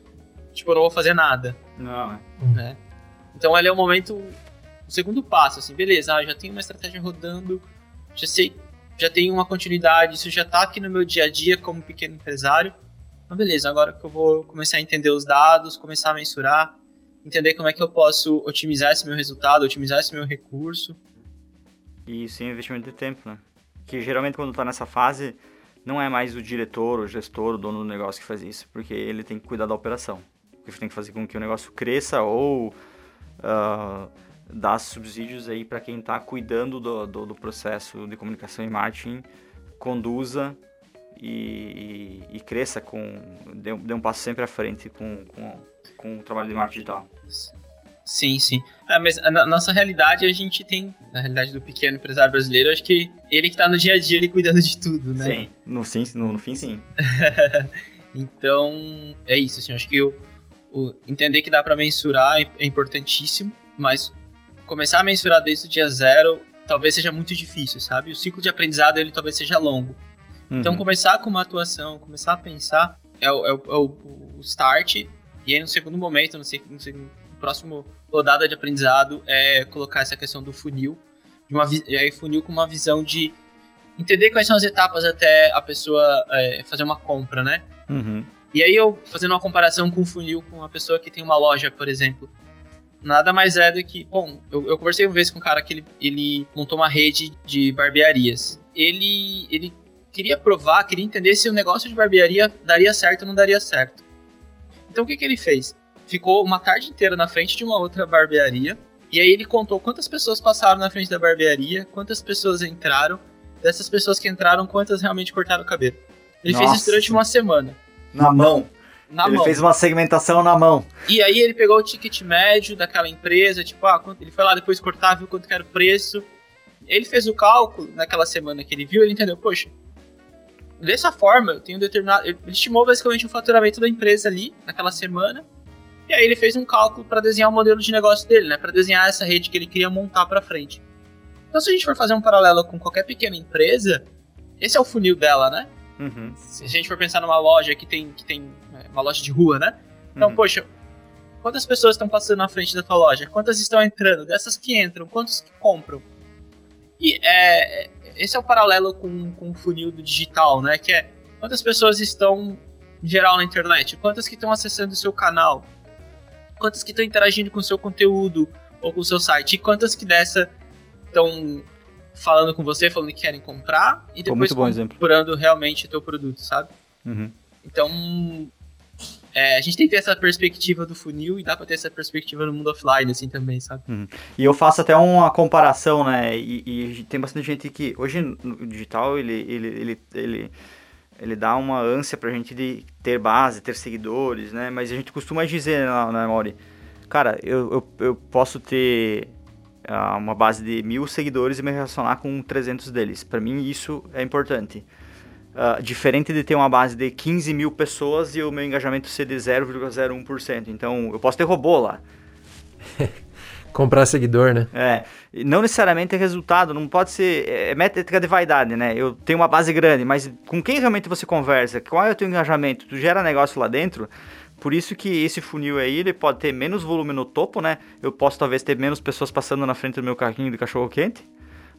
tipo, eu não vou fazer nada. Não, é. Né? Então ali é o momento, o segundo passo, assim, beleza, ah, já tenho uma estratégia rodando, já sei, já tenho uma continuidade, isso já tá aqui no meu dia a dia como pequeno empresário. Então beleza, agora que eu vou começar a entender os dados, começar a mensurar, entender como é que eu posso otimizar esse meu resultado, otimizar esse meu recurso. E é investimento de tempo, né? que geralmente quando está nessa fase não é mais o diretor, o gestor, o dono do negócio que faz isso, porque ele tem que cuidar da operação. Ele tem que fazer com que o negócio cresça ou uh, dar subsídios aí para quem está cuidando do, do, do, processo de comunicação e marketing, conduza e, e, e cresça com dê, dê, um passo sempre à frente com, com, com o trabalho de marketing digital. Sim, sim. É, mas na nossa realidade, a gente tem, na realidade do pequeno empresário brasileiro, acho que ele que tá no dia a dia, ele cuidando de tudo, né? Sim, no, sim, no, no fim, sim. então, é isso, assim, acho que o, o entender que dá para mensurar é importantíssimo, mas começar a mensurar desde o dia zero talvez seja muito difícil, sabe? O ciclo de aprendizado, ele talvez seja longo. Então, uhum. Então, começar com uma atuação, começar a pensar é o, é o, é o start, e aí no segundo momento, no segundo, no próximo rodada de aprendizado é colocar essa questão do funil, de uma, e aí funil com uma visão de entender quais são as etapas até a pessoa é, fazer uma compra, né? Uhum. E aí eu, fazendo uma comparação com o funil com uma pessoa que tem uma loja, por exemplo, nada mais é do que, bom, eu, eu conversei uma vez com um cara que ele, ele montou uma rede de barbearias. Ele, ele queria provar, queria entender se o negócio de barbearia daria certo ou não daria certo. Então o que, que ele fez? ficou uma tarde inteira na frente de uma outra barbearia. E aí ele contou quantas pessoas passaram na frente da barbearia, quantas pessoas entraram, dessas pessoas que entraram, quantas realmente cortaram o cabelo. Ele Nossa. fez isso durante uma semana. Na mão. Na ele mão. fez uma segmentação na mão. E aí ele pegou o ticket médio daquela empresa, tipo, ah, ele foi lá depois cortar, viu quanto era o preço. Ele fez o cálculo naquela semana que ele viu, ele entendeu, poxa, dessa forma eu tenho determinado. Ele estimou basicamente o faturamento da empresa ali naquela semana. E aí ele fez um cálculo para desenhar o modelo de negócio dele, né? Para desenhar essa rede que ele queria montar para frente. Então, se a gente for fazer um paralelo com qualquer pequena empresa, esse é o funil dela, né? Uhum. Se a gente for pensar numa loja que tem, que tem uma loja de rua, né? Então, uhum. poxa, quantas pessoas estão passando na frente da tua loja? Quantas estão entrando? Dessas que entram, quantos que compram? E é, esse é o paralelo com, com o funil do digital, né? Que é quantas pessoas estão em geral na internet? Quantas que estão acessando o seu canal? quantas que estão interagindo com o seu conteúdo ou com o seu site, e quantas que dessa estão falando com você, falando que querem comprar, e depois comprando realmente o teu produto, sabe? Uhum. Então, é, a gente tem que ter essa perspectiva do funil e dá pra ter essa perspectiva no mundo offline, assim, também, sabe? Uhum. E eu faço até uma comparação, né, e, e, tem bastante gente que, hoje no digital, ele, ele, ele, ele ele dá uma ânsia pra gente de ter base, ter seguidores, né? Mas a gente costuma dizer, né, né Mauri? Cara, eu, eu, eu posso ter uh, uma base de mil seguidores e me relacionar com 300 deles. Para mim, isso é importante. Uh, diferente de ter uma base de 15 mil pessoas e o meu engajamento ser de 0,01%. Então, eu posso ter robô lá. Comprar seguidor, né? É. Não necessariamente é resultado, não pode ser. É métrica de vaidade, né? Eu tenho uma base grande, mas com quem realmente você conversa? Qual é o teu engajamento? Tu gera negócio lá dentro? Por isso que esse funil aí, ele pode ter menos volume no topo, né? Eu posso talvez ter menos pessoas passando na frente do meu carrinho de cachorro quente.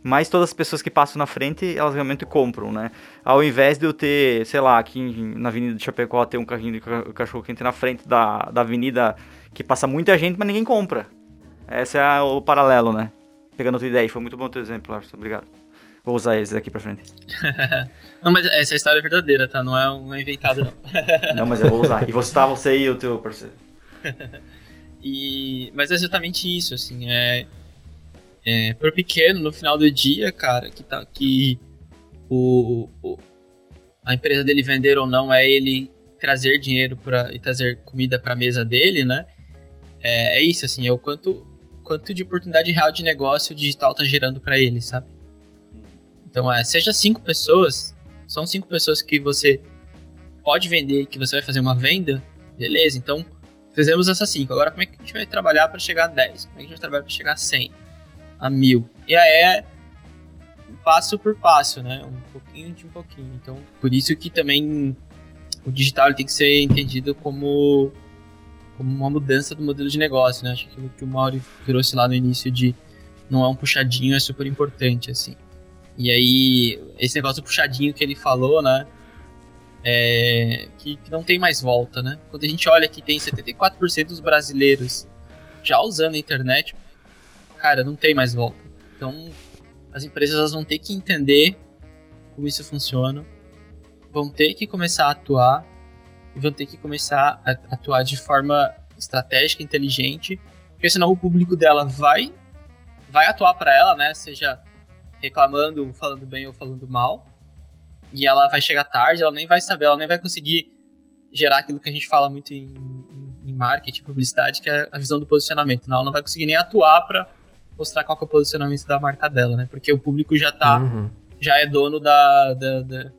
Mas todas as pessoas que passam na frente, elas realmente compram, né? Ao invés de eu ter, sei lá, aqui na Avenida de Chapecó, ter um carrinho de cachorro quente na frente da, da avenida que passa muita gente, mas ninguém compra. Esse é o paralelo, né? Pegando a tua ideia. Foi muito bom o teu exemplo, Larson. Obrigado. Vou usar esse daqui pra frente. não, mas essa história é verdadeira, tá? Não é, não é inventado, não. não, mas eu vou usar. E você tá, você e o teu parceiro. e... Mas é exatamente isso, assim. É... É, pro pequeno, no final do dia, cara, que, tá, que o, o, a empresa dele vender ou não é ele trazer dinheiro pra, e trazer comida pra mesa dele, né? É, é isso, assim, é o quanto, quanto de oportunidade real de negócio digital tá gerando para ele, sabe? Então, é, seja cinco pessoas, são cinco pessoas que você pode vender, que você vai fazer uma venda, beleza, então fizemos essas cinco. Agora, como é que a gente vai trabalhar para chegar a 10? Como é que a gente vai trabalhar para chegar a 100? A mil? E é passo por passo, né? Um pouquinho de um pouquinho. Então, por isso que também o digital tem que ser entendido como como uma mudança do modelo de negócio, né? Acho que o que o Mauro trouxe lá no início de não é um puxadinho é super importante, assim. E aí, esse negócio do puxadinho que ele falou, né? É, que, que, não tem mais volta, né? Quando a gente olha que tem 74% dos brasileiros já usando a internet, cara, não tem mais volta. Então, as empresas elas vão ter que entender como isso funciona, vão ter que começar a atuar e vão ter que começar a atuar de forma estratégica, inteligente, porque senão o público dela vai vai atuar para ela, né? Seja reclamando, falando bem ou falando mal. E ela vai chegar tarde, ela nem vai saber, ela nem vai conseguir gerar aquilo que a gente fala muito em, em marketing, publicidade, que é a visão do posicionamento. Não, ela não vai conseguir nem atuar para mostrar qual é o posicionamento da marca dela, né? Porque o público já tá, uhum. já é dono da, da, da,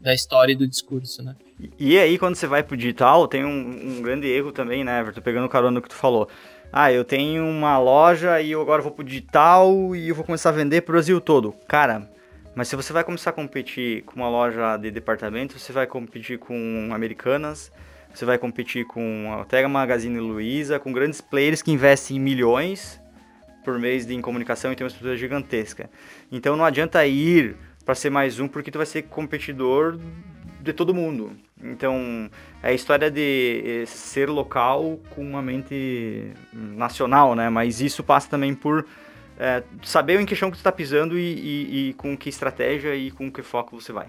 da história e do discurso, né? E aí, quando você vai pro digital, tem um, um grande erro também, né, Everton? Pegando carona no que tu falou. Ah, eu tenho uma loja e eu agora vou pro digital e eu vou começar a vender pro Brasil todo. Cara, mas se você vai começar a competir com uma loja de departamento, você vai competir com Americanas, você vai competir com a Ortega Magazine Luiza, com grandes players que investem milhões por mês de, comunicação e tem uma estrutura gigantesca. Então não adianta ir para ser mais um, porque tu vai ser competidor de todo mundo. Então, é a história de eh, ser local com uma mente nacional, né? Mas isso passa também por é, saber em que chão que tu está pisando e, e, e, com que estratégia e com que foco você vai.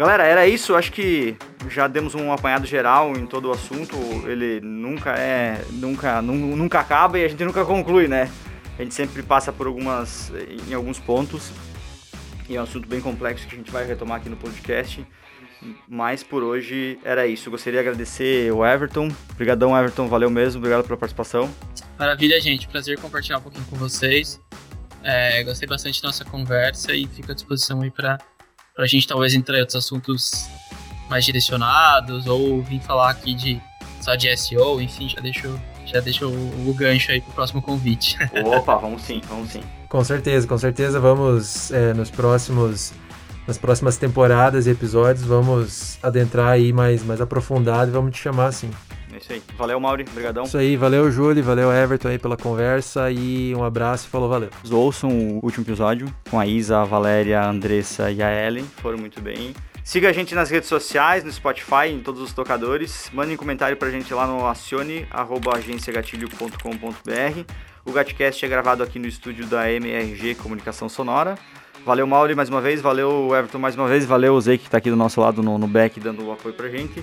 Galera, era isso. Acho que já demos um apanhado geral em todo o assunto. Ele nunca é, nunca, nunca acaba e a gente nunca conclui, né? A gente sempre passa por algumas, em alguns pontos. E é um assunto bem complexo que a gente vai retomar aqui no podcast. Mas por hoje era isso. Gostaria de agradecer o Everton. Obrigadão, Everton. Valeu mesmo. Obrigado pela participação. Maravilha, gente. Prazer compartilhar um pouquinho com vocês. É, gostei bastante da nossa conversa e fico à disposição aí para a gente talvez entrar em outros assuntos mais direcionados ou vir falar aqui de só de SEO, enfim, já deixo já deixa o, o gancho aí pro próximo convite. Opa, vamos sim, vamos sim. Com certeza, com certeza vamos é, nos próximos nas próximas temporadas e episódios vamos adentrar aí mais mais aprofundado e vamos te chamar assim. Isso aí. Valeu, Mauri. Obrigadão. Isso aí. Valeu, Júlio. Valeu, Everton aí pela conversa. E um abraço e falou, valeu. Ouçam o último episódio com a Isa, a Valéria, a Andressa e a Ellen. Foram muito bem. Siga a gente nas redes sociais, no Spotify, em todos os tocadores. Mandem um comentário pra gente lá no acione.agenciagatilho.com.br. O Gatcast é gravado aqui no estúdio da MRG Comunicação Sonora. Valeu, Mauri, mais uma vez. Valeu, Everton, mais uma vez. Valeu, o Zé, que está aqui do nosso lado no, no back, dando o apoio pra gente.